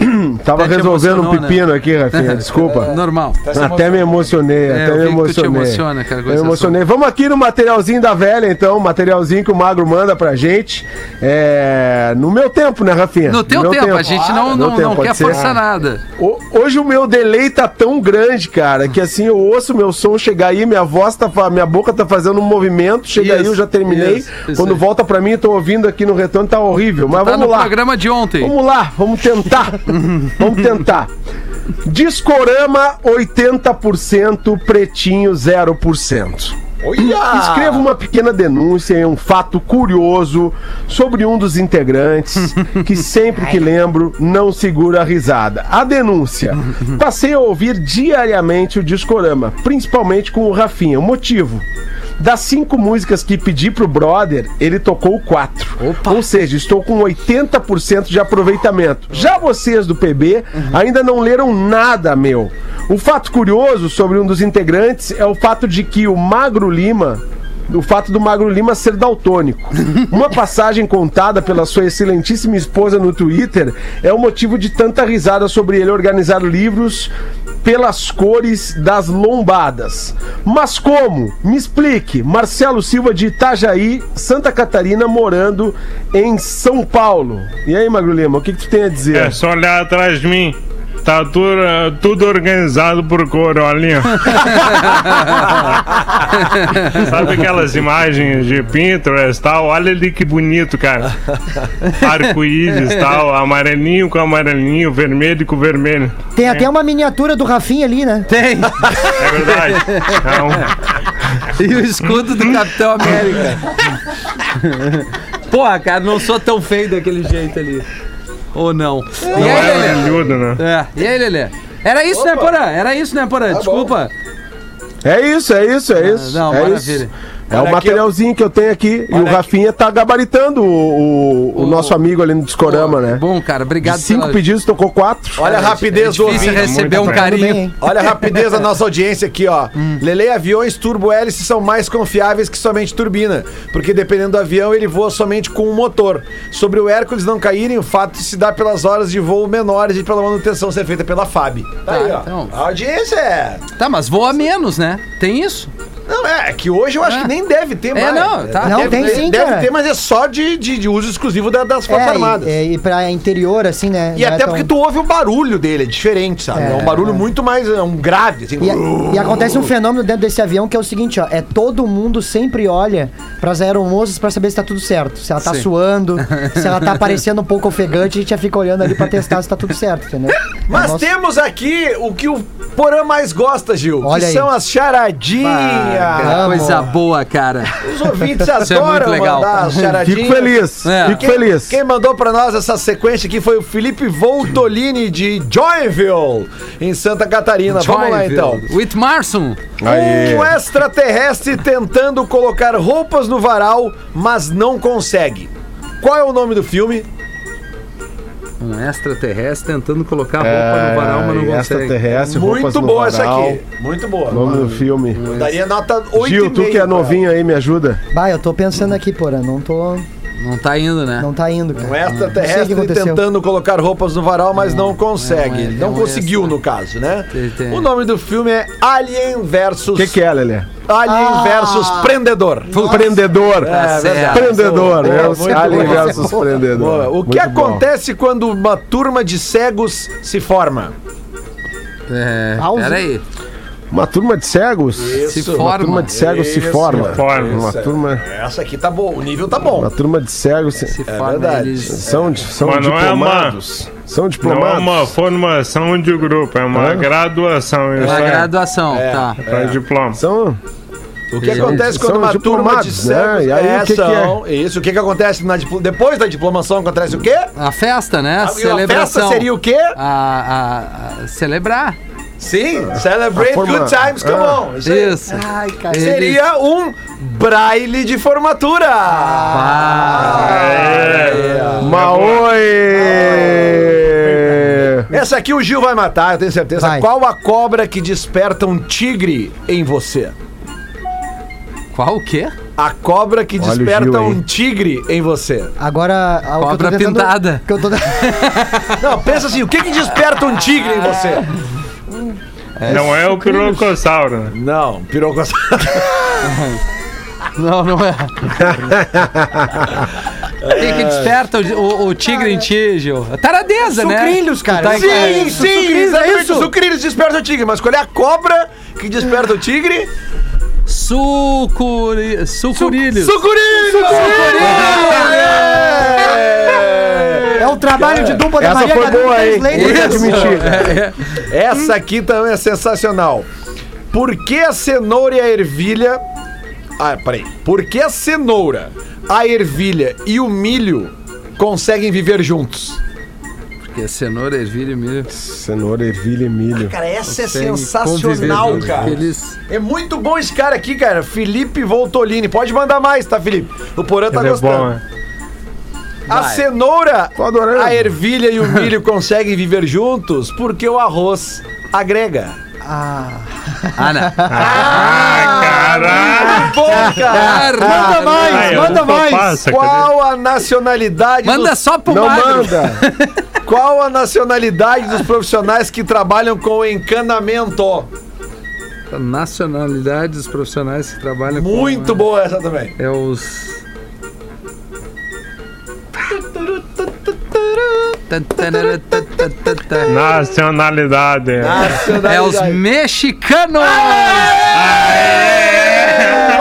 Tava Até resolvendo um né? pepino aqui, Rafinha, desculpa. (laughs) Normal. Até me emocionei, É, até me emocionei. emociona, cara, esse emocionei. Vamos aqui no materialzinho da velha, então, materialzinho que o Magro manda pra gente. É, No meu tempo, né, Rafinha? No teu meu tempo, a gente não, No não, tempo, não pode quer ser? forçar nada. O- Hoje o meu delay tá tão grande, cara, que assim eu ouço meu som chegar aí, minha voz tá, minha boca tá fazendo um movimento, chega aí, Isso, eu já terminei. isso, isso Quando aí. volta pra mim, eu tô ouvindo aqui no retorno, tá horrível. Mas Tá vamos no lá. programa de ontem. Vamos lá, vamos tentar. (laughs) vamos tentar. Discorama 80%, pretinho 0%. Olha! Escreva uma pequena denúncia em um fato curioso sobre um dos integrantes (laughs) que sempre que lembro não segura a risada. A denúncia. (laughs) Passei a ouvir diariamente o Discorama, principalmente com o Rafinha. O motivo? Das cinco músicas que pedi pro brother, ele tocou quatro. Ou seja, estou com 80% de aproveitamento. Já vocês do PB ainda não leram nada, meu. O fato curioso sobre um dos integrantes é o fato de que o Magro Lima o fato do Magro Lima ser daltônico. (laughs) Uma passagem contada pela sua excelentíssima esposa no Twitter é o motivo de tanta risada sobre ele organizar livros pelas cores das lombadas. Mas como? Me explique. Marcelo Silva de Itajaí, Santa Catarina, morando em São Paulo. E aí, Magro Lima, o que, que tu tem a dizer? É só olhar atrás de mim. Tá tudo, tudo organizado por cor, olha. (laughs) Sabe aquelas imagens de Pinterest e tal? Olha ali que bonito, cara. Arco-íris tal, amarelinho com amarelinho, vermelho com vermelho. Tem até uma miniatura do Rafinha ali, né? Tem. É verdade. Então, E o escudo do Capitão América. (laughs) Porra, cara, não sou tão feio daquele jeito ali. Ou não. E não aí, é orelhudo, né? É, e aí, Lelê? Era isso, né, Porã? Era isso, né, Porã? Desculpa. É isso, é isso, é isso. não, é maravilha. isso. É Olha o aqui, materialzinho que eu tenho aqui. E o Rafinha tá gabaritando o, o- o nosso amigo ali no Discorama, né? Bom, cara, obrigado De cinco pela... pedidos, tocou quatro. Olha a rapidez do É difícil ouvinte. receber Muito um carinho. Bem? Olha a rapidez da nossa audiência aqui, ó. Lele aviões turbo hélice são mais confiáveis que somente turbina, porque dependendo do avião ele voa somente com um motor. Sobre o Hércules não caírem, o fato se dá pelas horas de voo menores e pela manutenção ser feita pela FAB. Tá, aí, ó. então. A audiência é. Tá, mas voa menos, né? Tem isso? Não, é, que hoje eu acho É. que nem deve ter É, mais. não, tá. Não, deve, tem sim, Deve cara. ter, mas é só de, de, de uso exclusivo da- das Forças É, Armadas. e, e, e pra interior, assim, né? E não é até tão- porque tu ouve o barulho dele, é diferente, sabe? É, É, um barulho é. muito mais é um grave, assim. E, e acontece um fenômeno dentro desse avião que é o seguinte, ó, é todo mundo sempre olha pras aeromoças pra saber se tá tudo certo. Se ela tá Sim. suando, se ela tá (laughs) parecendo um pouco ofegante, a gente já fica olhando ali pra testar se tá tudo certo, entendeu? (laughs) Mas Nossa. temos aqui o que o Porã mais gosta, Gil. Olha que aí. são as charadinhas. Ah, Amo. coisa boa, cara. Os ouvintes (laughs) Isso é adoram muito legal. mandar as charadinhas. Fico feliz. É. Fico Quem, feliz. quem mandou pra nós essa sequência aqui foi o Felipe Voltolini de Joinville, em Santa Catarina. Vamos lá então. With Marson. Aí. Um extraterrestre tentando colocar roupas no varal, mas não consegue. Qual é o nome do filme? Um extraterrestre tentando colocar roupa no varal, mas não É, consegue. Extraterrestre, roupas Muito no boa essa aqui. Muito boa. Nome do filme. Daria nota 8 Gil, tu que é novinho aí, me ajuda. Bah, eu tô pensando aqui, porra, não tô... Não tá indo, né? Não tá indo, cara. Um Não extraterrestre aconteceu. tentando colocar roupas no varal, mas não consegue. é, não é um conseguiu, extra. no caso, né? Tem- tem. O nome do filme é Alien versus... O que, que é, Lelê? Alien Ah. versus Prendedor. Prendedor. É, certo. Prendedor. É Alien boa. versus Prendedor. Boa. O que Muito bom. acontece quando uma turma de cegos se forma? É, peraí. Uma turma de cegos? Se Uma forma. turma de cegos se Isso. forma. Forma. Uma Isso. turma, Essa aqui tá bom, o nível tá bom. uma turma de cegos se- Se É forma, verdade. eles... são, são Mas não é uma- diplomados. São Não é diplomados. uma formação de grupo, é uma Hã? graduação. Isso Uma é. graduação, tá. Pra diploma. São O que São- acontece quando são uma turma de diplomados, né? cegos E aí, é, o que que são- Isso, o que que acontece na depois da diplomação acontece o quê? A festa, né? A, a Celebração. festa seria o quê? A, a- a- celebrar. Sim, celebrate A forma- good times, come Ah. on. Isso. Isso. Ai, cara. Seria um braille de formatura. Ah, É. Maoi! Essa aqui o Gil vai matar, eu tenho certeza. Vai. Qual a cobra que desperta um tigre em você? qual o quê? A cobra que Olha desperta Gil um tigre em você. Agora, o que eu tô Cobra tentando- pintada. Que eu tô... (laughs) Não, pensa assim, o que que desperta um tigre em você? (laughs) Não é o pirocossauro. né? Não, pirocossauro. (laughs) Não, não é. (laughs) Quem que desperta o, o- o tigre em ti, Gil? Taradeza, né? Sucrilhos, cara. Tá- Sim, é, sim, sucrilhos, é isso? O sucrilhos desperta o tigre, mas qual é a cobra que desperta o tigre? Sucuri... Sucurilhos. Sucurilho! (laughs) É o trabalho de dupla da Essa Maria foi boa, hein? Te admitir. Essa aqui também é sensacional. Por que a cenoura e a ervilha. Ah, peraí. Por que a cenoura, a ervilha e o milho conseguem viver juntos? Porque cenoura, ervilha e milho. Cenoura, ervilha e milho. Cara, essa é sensacional, conviver cara. Eles... É muito bom esse cara aqui, cara. Felipe Voltolini. Pode mandar mais, tá, Felipe? O Porã tá Ele é gostando. bom, né? A Vai. cenoura, Tô adorando. a ervilha e o (laughs) milho conseguem viver juntos porque o arroz agrega. Ah, Ah, não. Ah, caralho! Bom, cara. manda mais, eu manda vou mais. Qual a nacionalidade Manda dos, só pro Não magro. manda! (laughs) Qual a nacionalidade dos profissionais que trabalham com encanamento? A nacionalidade dos profissionais que trabalham com... Muito boa essa também. É os... Nacionalidade. É os mexicanos!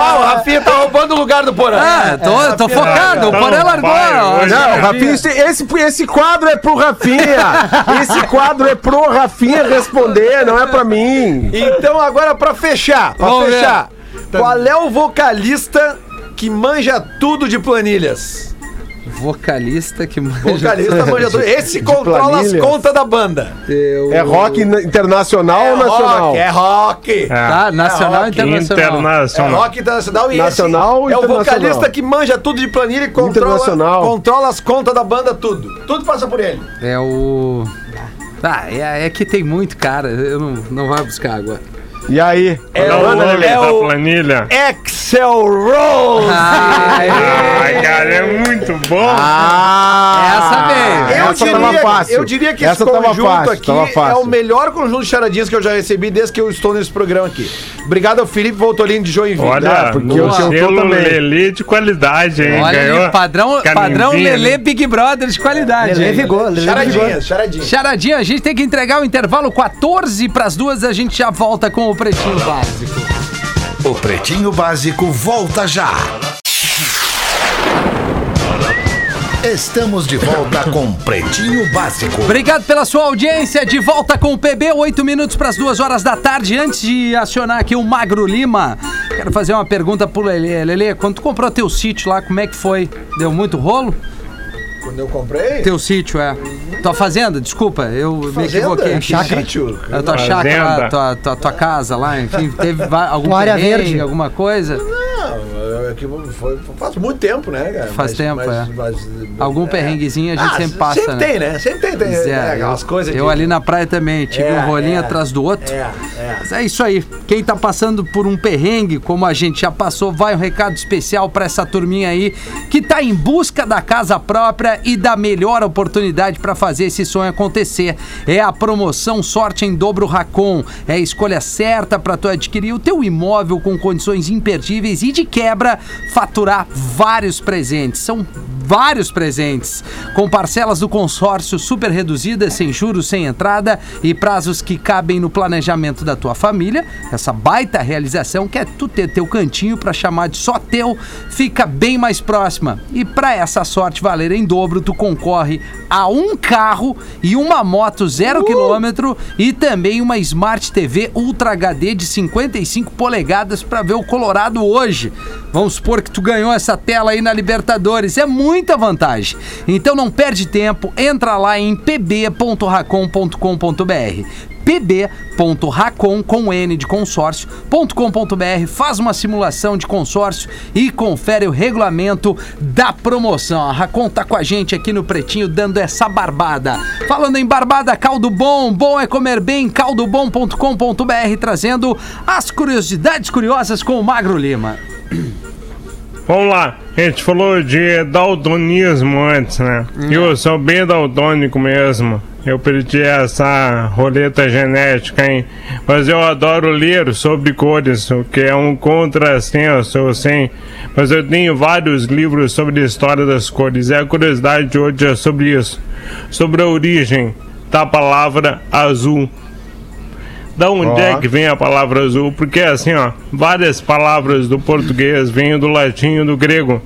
O Rafinha tá roubando o lugar do Porã. Ah, tô, tô focado, o Porã largou. vai, hoje- Não, Rafinha, esse, esse, esse quadro é pro Rafinha! Esse quadro é pro Rafinha responder, não é pra mim! Então agora pra fechar, pra Vamos ver. fechar. Qual é o vocalista que manja tudo de planilhas? Vocalista que manja... Vocalista manja tudo. Esse controla as contas da banda. Eu- É rock na- internacional ou nacional? rock, é rock. Tá, nacional É e rock. internacional. É rock internacional e Nacional esse é o vocalista que manja tudo de planilha e controla, controla as contas da banda, tudo. Tudo passa por ele. É o... Ah, é, é que tem muito, cara. Eu não, não vai buscar agora. E aí? É o- nome é da o- planilha. Axel Rose! Ai, cara, é muito bom. Essa veio. Eu Essa diria, tava fácil. eu diria que Essa esse tava conjunto fácil, aqui tava é o melhor conjunto de charadinhas que eu já recebi desde que eu estou nesse programa aqui. Obrigado ao Felipe Voltolini de Joinville. Olha, Ah, porque eu o tinha também. Lelê de qualidade, hein? Olha Ganhou padrão, padrão canindinha, Lelê né? Big Brother de qualidade. Lelê hein? vigor, Lelê vigor. charadinhas, charadinhas. Charadinha, a gente tem que entregar o intervalo 14 para as duas, a gente já volta com o Pretinho Básico. O Pretinho Básico volta já. Estamos de volta com Pretinho Básico. Obrigado pela sua audiência. De volta com o PB, 8 minutos para as 2 horas da tarde. Antes de acionar aqui o Magro Lima, quero fazer uma pergunta pro Lelê. Lelê, quando tu comprou teu sítio lá, como é que foi? Deu muito rolo? Quando eu comprei, Teu sítio, é. Tua fazenda, desculpa, eu me fazenda, equivoquei. aqui. chácara. sítio. A tua Fazenda. chácara, tua, tua, tua casa lá, enfim, teve (laughs) algum área verde. alguma coisa? Não, é que foi, faz muito tempo, né, cara? Faz tempo, é. Algum perrenguezinho a gente sempre passa, Sempre né? tem, né? Sempre tem, tem é, né, coisas eu de- ali na praia também, tive É, um rolinho é. atrás do outro. É, é. Mas é isso aí. Quem tá passando por um perrengue, como a gente já passou, vai um recado especial pra essa turminha aí que tá em busca da casa própria e da melhor oportunidade pra fazer esse sonho acontecer. É a promoção Sorte em Dobro Racon. É a escolha certa pra tu adquirir o teu imóvel com condições imperdíveis e de quebra faturar vários presentes. São vários presentes, com parcelas do consórcio super reduzidas, sem juros, sem entrada e prazos que cabem no planejamento da tua família. Essa baita realização que é tu ter teu cantinho para chamar de só teu, fica bem mais próxima. E para essa sorte valer em dobro, tu concorre a um carro e uma moto zero quilômetro e também uma Smart TV Ultra HD de 55 polegadas para ver o Colorado hoje. Vamos supor que tu ganhou essa tela aí na Libertadores. É muita vantagem. Então não perde tempo, entra lá em pb.racon.com.br pb.racon com N de consórcio.com.br faz uma simulação de consórcio e confere o regulamento da promoção. A Racon tá com a gente aqui no Pretinho dando essa barbada. Falando em barbada, caldo bom, bom é comer bem, caldobom.com.br trazendo as curiosidades curiosas com o Magro Lima. (clears throat) Vamos lá, a gente falou de daltonismo antes, né? Eu sou bem daltônico mesmo. Eu perdi essa roleta genética, hein? Mas eu adoro ler sobre cores, o que é um contrassenso, sei. Mas eu tenho vários livros sobre a história das cores. E a curiosidade de hoje é sobre isso. Sobre a origem da palavra azul. Da onde é que vem a palavra azul? Porque assim, ó, várias palavras do português vêm do latim e do grego.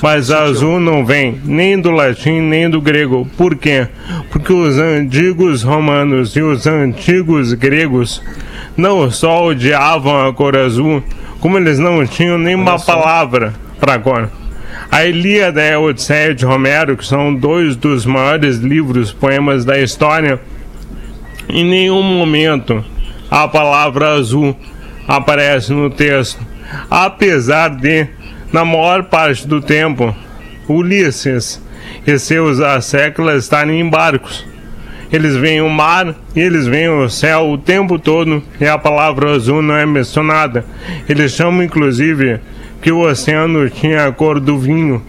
Mas azul não vem nem do latim nem do grego. Por quê? Porque os antigos romanos e os antigos gregos não só odiavam a cor azul, como eles não tinham nenhuma palavra para cor. A Ilíada e a Odisseia de Homero, que são dois dos maiores livros poemas da história, em nenhum momento a palavra azul aparece no texto, apesar de, na maior parte do tempo, Ulisses e seus séculos estarem em barcos. Eles veem o mar e eles veem o céu o tempo todo e a palavra azul não é mencionada. Eles chamam inclusive que o oceano tinha a cor do vinho.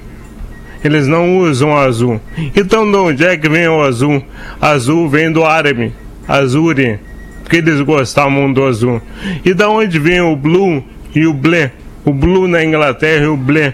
Eles não usam azul. Então de onde é que vem o azul? Azul vem do árabe, azure, porque eles gostavam do azul. E da onde vem o blue e o blé? O blue na Inglaterra e o blé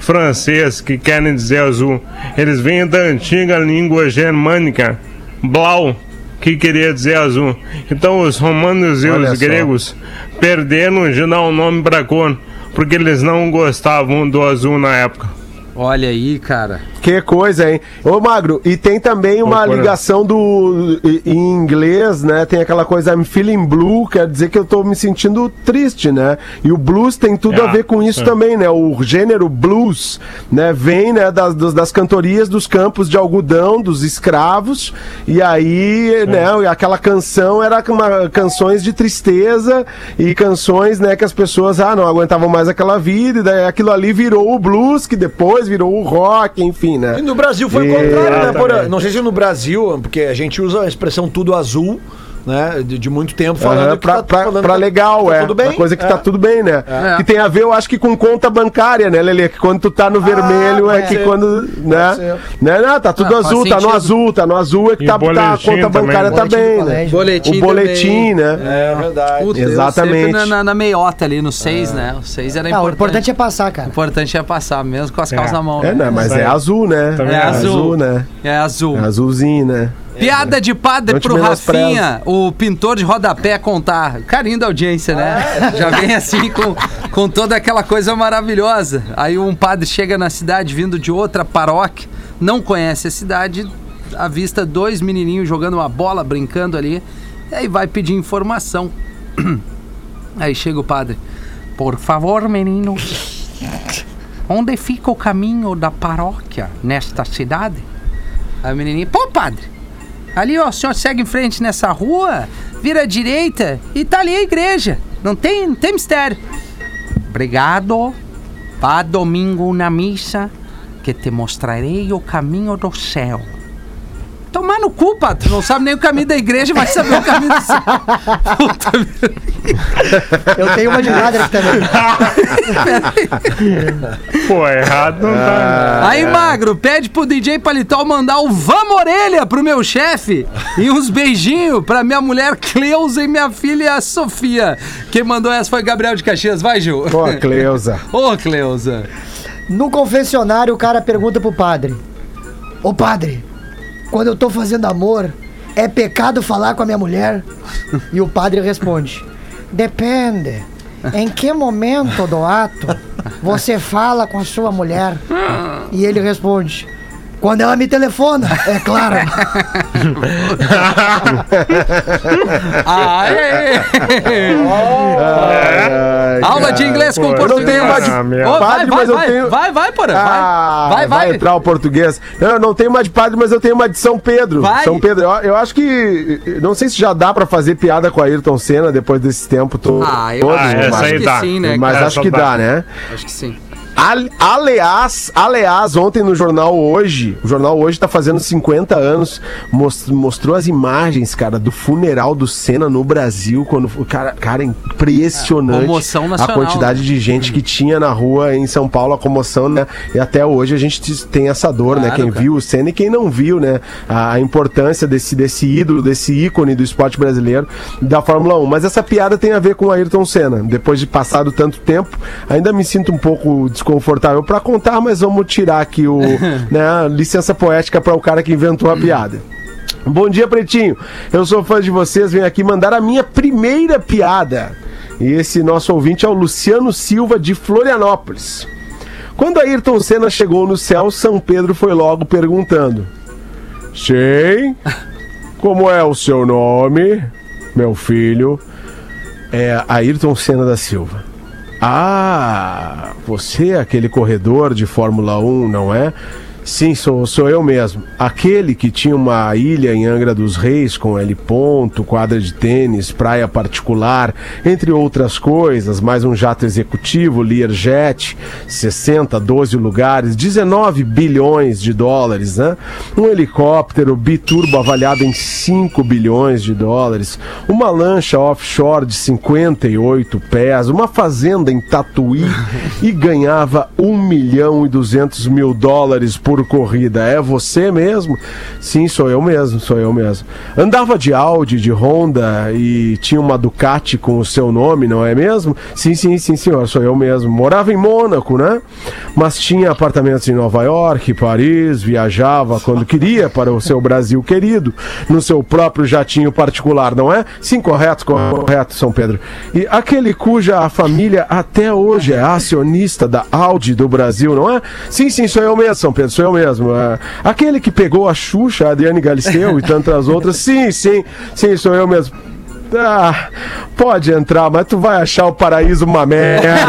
francês, que querem dizer azul. Eles vêm da antiga língua germânica, blau, que queria dizer azul. Então os romanos e Olha os só. gregos perderam de dar um nome para cor, porque eles não gostavam do azul na época. Olha aí, cara. Que coisa, hein? Ô, Magro, e tem também uma Loucura. ligação do. Em inglês, né? Tem aquela coisa I'm feeling blue, quer dizer que eu tô me sentindo triste, né? E o blues tem tudo É, a ver com isso sim. também, né? O gênero blues, né? Vem, né, das, das cantorias dos campos de algodão, dos escravos. E aí, né, aquela canção era uma, canções de tristeza e canções, né, que as pessoas, ah, não aguentavam mais aquela vida, e daí aquilo ali virou o blues, que depois virou o rock, enfim, né? E no Brasil foi o contrário, né? Por- não sei se no Brasil, porque a gente usa a expressão tudo azul né? De, de muito tempo falando que pra, tá- pra, falando pra que legal, tá é. tudo bem. Uma coisa que É. tá tudo bem, né? É. Que tem a ver, eu acho que com conta bancária, né, Lelê? Que quando tu tá no vermelho é pode que ser. quando. Né? né? Não, tá tudo Ah, azul, tá no azul, tá no azul é que tá, tá- a conta também. bancária tá Boletim do bem, né? Boletim O boletim, né? É verdade. Puta, Exatamente. na, na, na meiota ali, no 6, né? O 6 era Ah, o importante. importante é passar, cara. O importante é passar, mesmo com as calças É. na mão. É, né? Mas é azul, né? Também É é azul. né? É azul. É azulzinho, né? Piada de padre pro. Rafinha, o pintor de rodapé contar. Carinho da audiência, né? Já vem assim com, com toda aquela coisa maravilhosa. Aí um padre chega na cidade vindo de outra paróquia, não conhece a cidade, avista dois menininhos jogando uma bola, brincando ali, e aí vai pedir informação. (clears throat) Aí chega o padre. Por favor, meninos, onde fica o caminho da paróquia nesta cidade? Aí o menininho, pô, padre, ali ó, o senhor segue em frente nessa rua, vira à direita e tá ali a igreja. Não tem, não tem mistério. Obrigado. Vá domingo na missa que te mostrarei o caminho do céu. Tomar no cu. Tu não sabe nem o caminho da igreja, vai saber o caminho do céu. (laughs) Puta merda. Eu tenho uma de aqui também. (laughs) Pô, errado não tá. né? Aí, Magro, pede pro DJ Palitol mandar o Vamos Orelha pro meu chefe e uns beijinhos pra minha mulher Cleusa e minha filha Sofia. Quem mandou essa foi Gabriel de Caxias. Vai, Gil. Pô, Cleusa. (laughs) Ô, Cleusa. No confessionário, o cara pergunta pro padre: Ô padre, quando eu tô fazendo amor, é pecado falar com a minha mulher? E o padre responde: Depende. Em que momento do ato você fala com a sua mulher? E ele responde: Quando ela me telefona, é claro. (laughs) Aê! Ai, Aula cara. de inglês com português. eu tenho uma de- vai, Padre, vai, mas eu vai, tenho- vai, vai, porra. Ah, vai, vai, vai. entrar o português. Não, eu não tenho uma de padre, mas eu tenho uma de São Pedro. Vai. São Pedro. Eu, eu acho que. Não sei se já dá pra fazer piada com a Ayrton Senna depois desse tempo todo. Ah, eu todo, Ah, acho, essa acho aí que dá. sim, né? Mas Essa acho que dá. dá, né? Acho que sim. Aliás, aliás, ontem no jornal Hoje, o jornal Hoje tá fazendo 50 anos, mos- mostrou as imagens, cara, do funeral do Senna no Brasil, quando o cara, cara, impressionante É, a quantidade né? de gente que tinha na rua em São Paulo, a comoção, né? E até hoje a gente tem essa dor, né? Claro, Quem cara. viu o Senna e quem não viu, né? A, a importância desse, desse ídolo, desse ícone do esporte brasileiro da Fórmula 1. Mas essa piada tem a ver com o Ayrton Senna. Depois de passado tanto tempo, ainda me sinto um pouco desconfortável pra contar, mas vamos tirar aqui o (laughs) né, licença poética para o cara que inventou a piada. Bom dia, Pretinho. Eu sou fã de vocês, venho aqui mandar a minha primeira piada. E esse nosso ouvinte é o Luciano Silva de Florianópolis. Quando Ayrton Senna chegou no céu, São Pedro foi logo perguntando: Sim, como é o seu nome, meu filho? É Ayrton Senna da Silva. Ah, você é aquele corredor de Fórmula 1, não é? Sim, sou, sou eu mesmo. Aquele que tinha uma ilha em Angra dos Reis com L ponto, quadra de tênis, praia particular, entre outras coisas, mais um jato executivo, Learjet, 60, 12 lugares, 19 bilhões de dólares, né? Um helicóptero biturbo avaliado em 5 bilhões de dólares, uma lancha offshore de 58 pés, uma fazenda em Tatuí (laughs) e ganhava 1 milhão e 200 mil dólares por corrida. É você mesmo? Sim, sou eu mesmo, sou eu mesmo. Andava de Audi, de Honda e tinha uma Ducati com o seu nome, não é mesmo? Sim, sim, sim, senhor, sou eu mesmo. Morava em Mônaco, né? Mas tinha apartamentos em Nova York, Paris, viajava quando queria para o seu Brasil querido, no seu próprio jatinho particular, não é? Sim, correto, correto, São Pedro. E aquele cuja família até hoje é acionista da Audi do Brasil, não é? Sim, sim, sou eu mesmo, São Pedro, eu mesmo. É, aquele que pegou a Xuxa, a Adriane Galisteu e tantas outras, sim, sim, sim, sou eu mesmo. Ah, pode entrar, mas tu vai achar o paraíso uma merda. (laughs)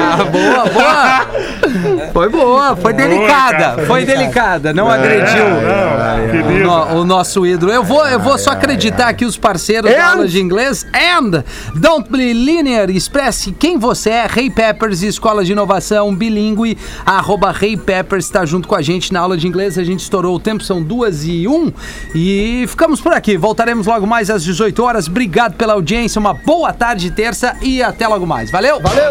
Ah, boa, boa. (laughs) Foi boa, foi delicada, cara, foi delicada, não agrediu Não, o, querido. no- o nosso ídolo. Eu vou, eu vou só acreditar aqui os parceiros da And- aula de inglês. And Don't Be Linear, expresse quem você é. Ray Peppers, Escola de Inovação Bilingue, arroba Ray Peppers, está junto com a gente na aula de inglês. A gente estourou o tempo, são duas e um. E ficamos por aqui. Voltaremos logo mais às 18 horas. Obrigado pela audiência, uma boa tarde terça e até logo mais. Valeu! Valeu!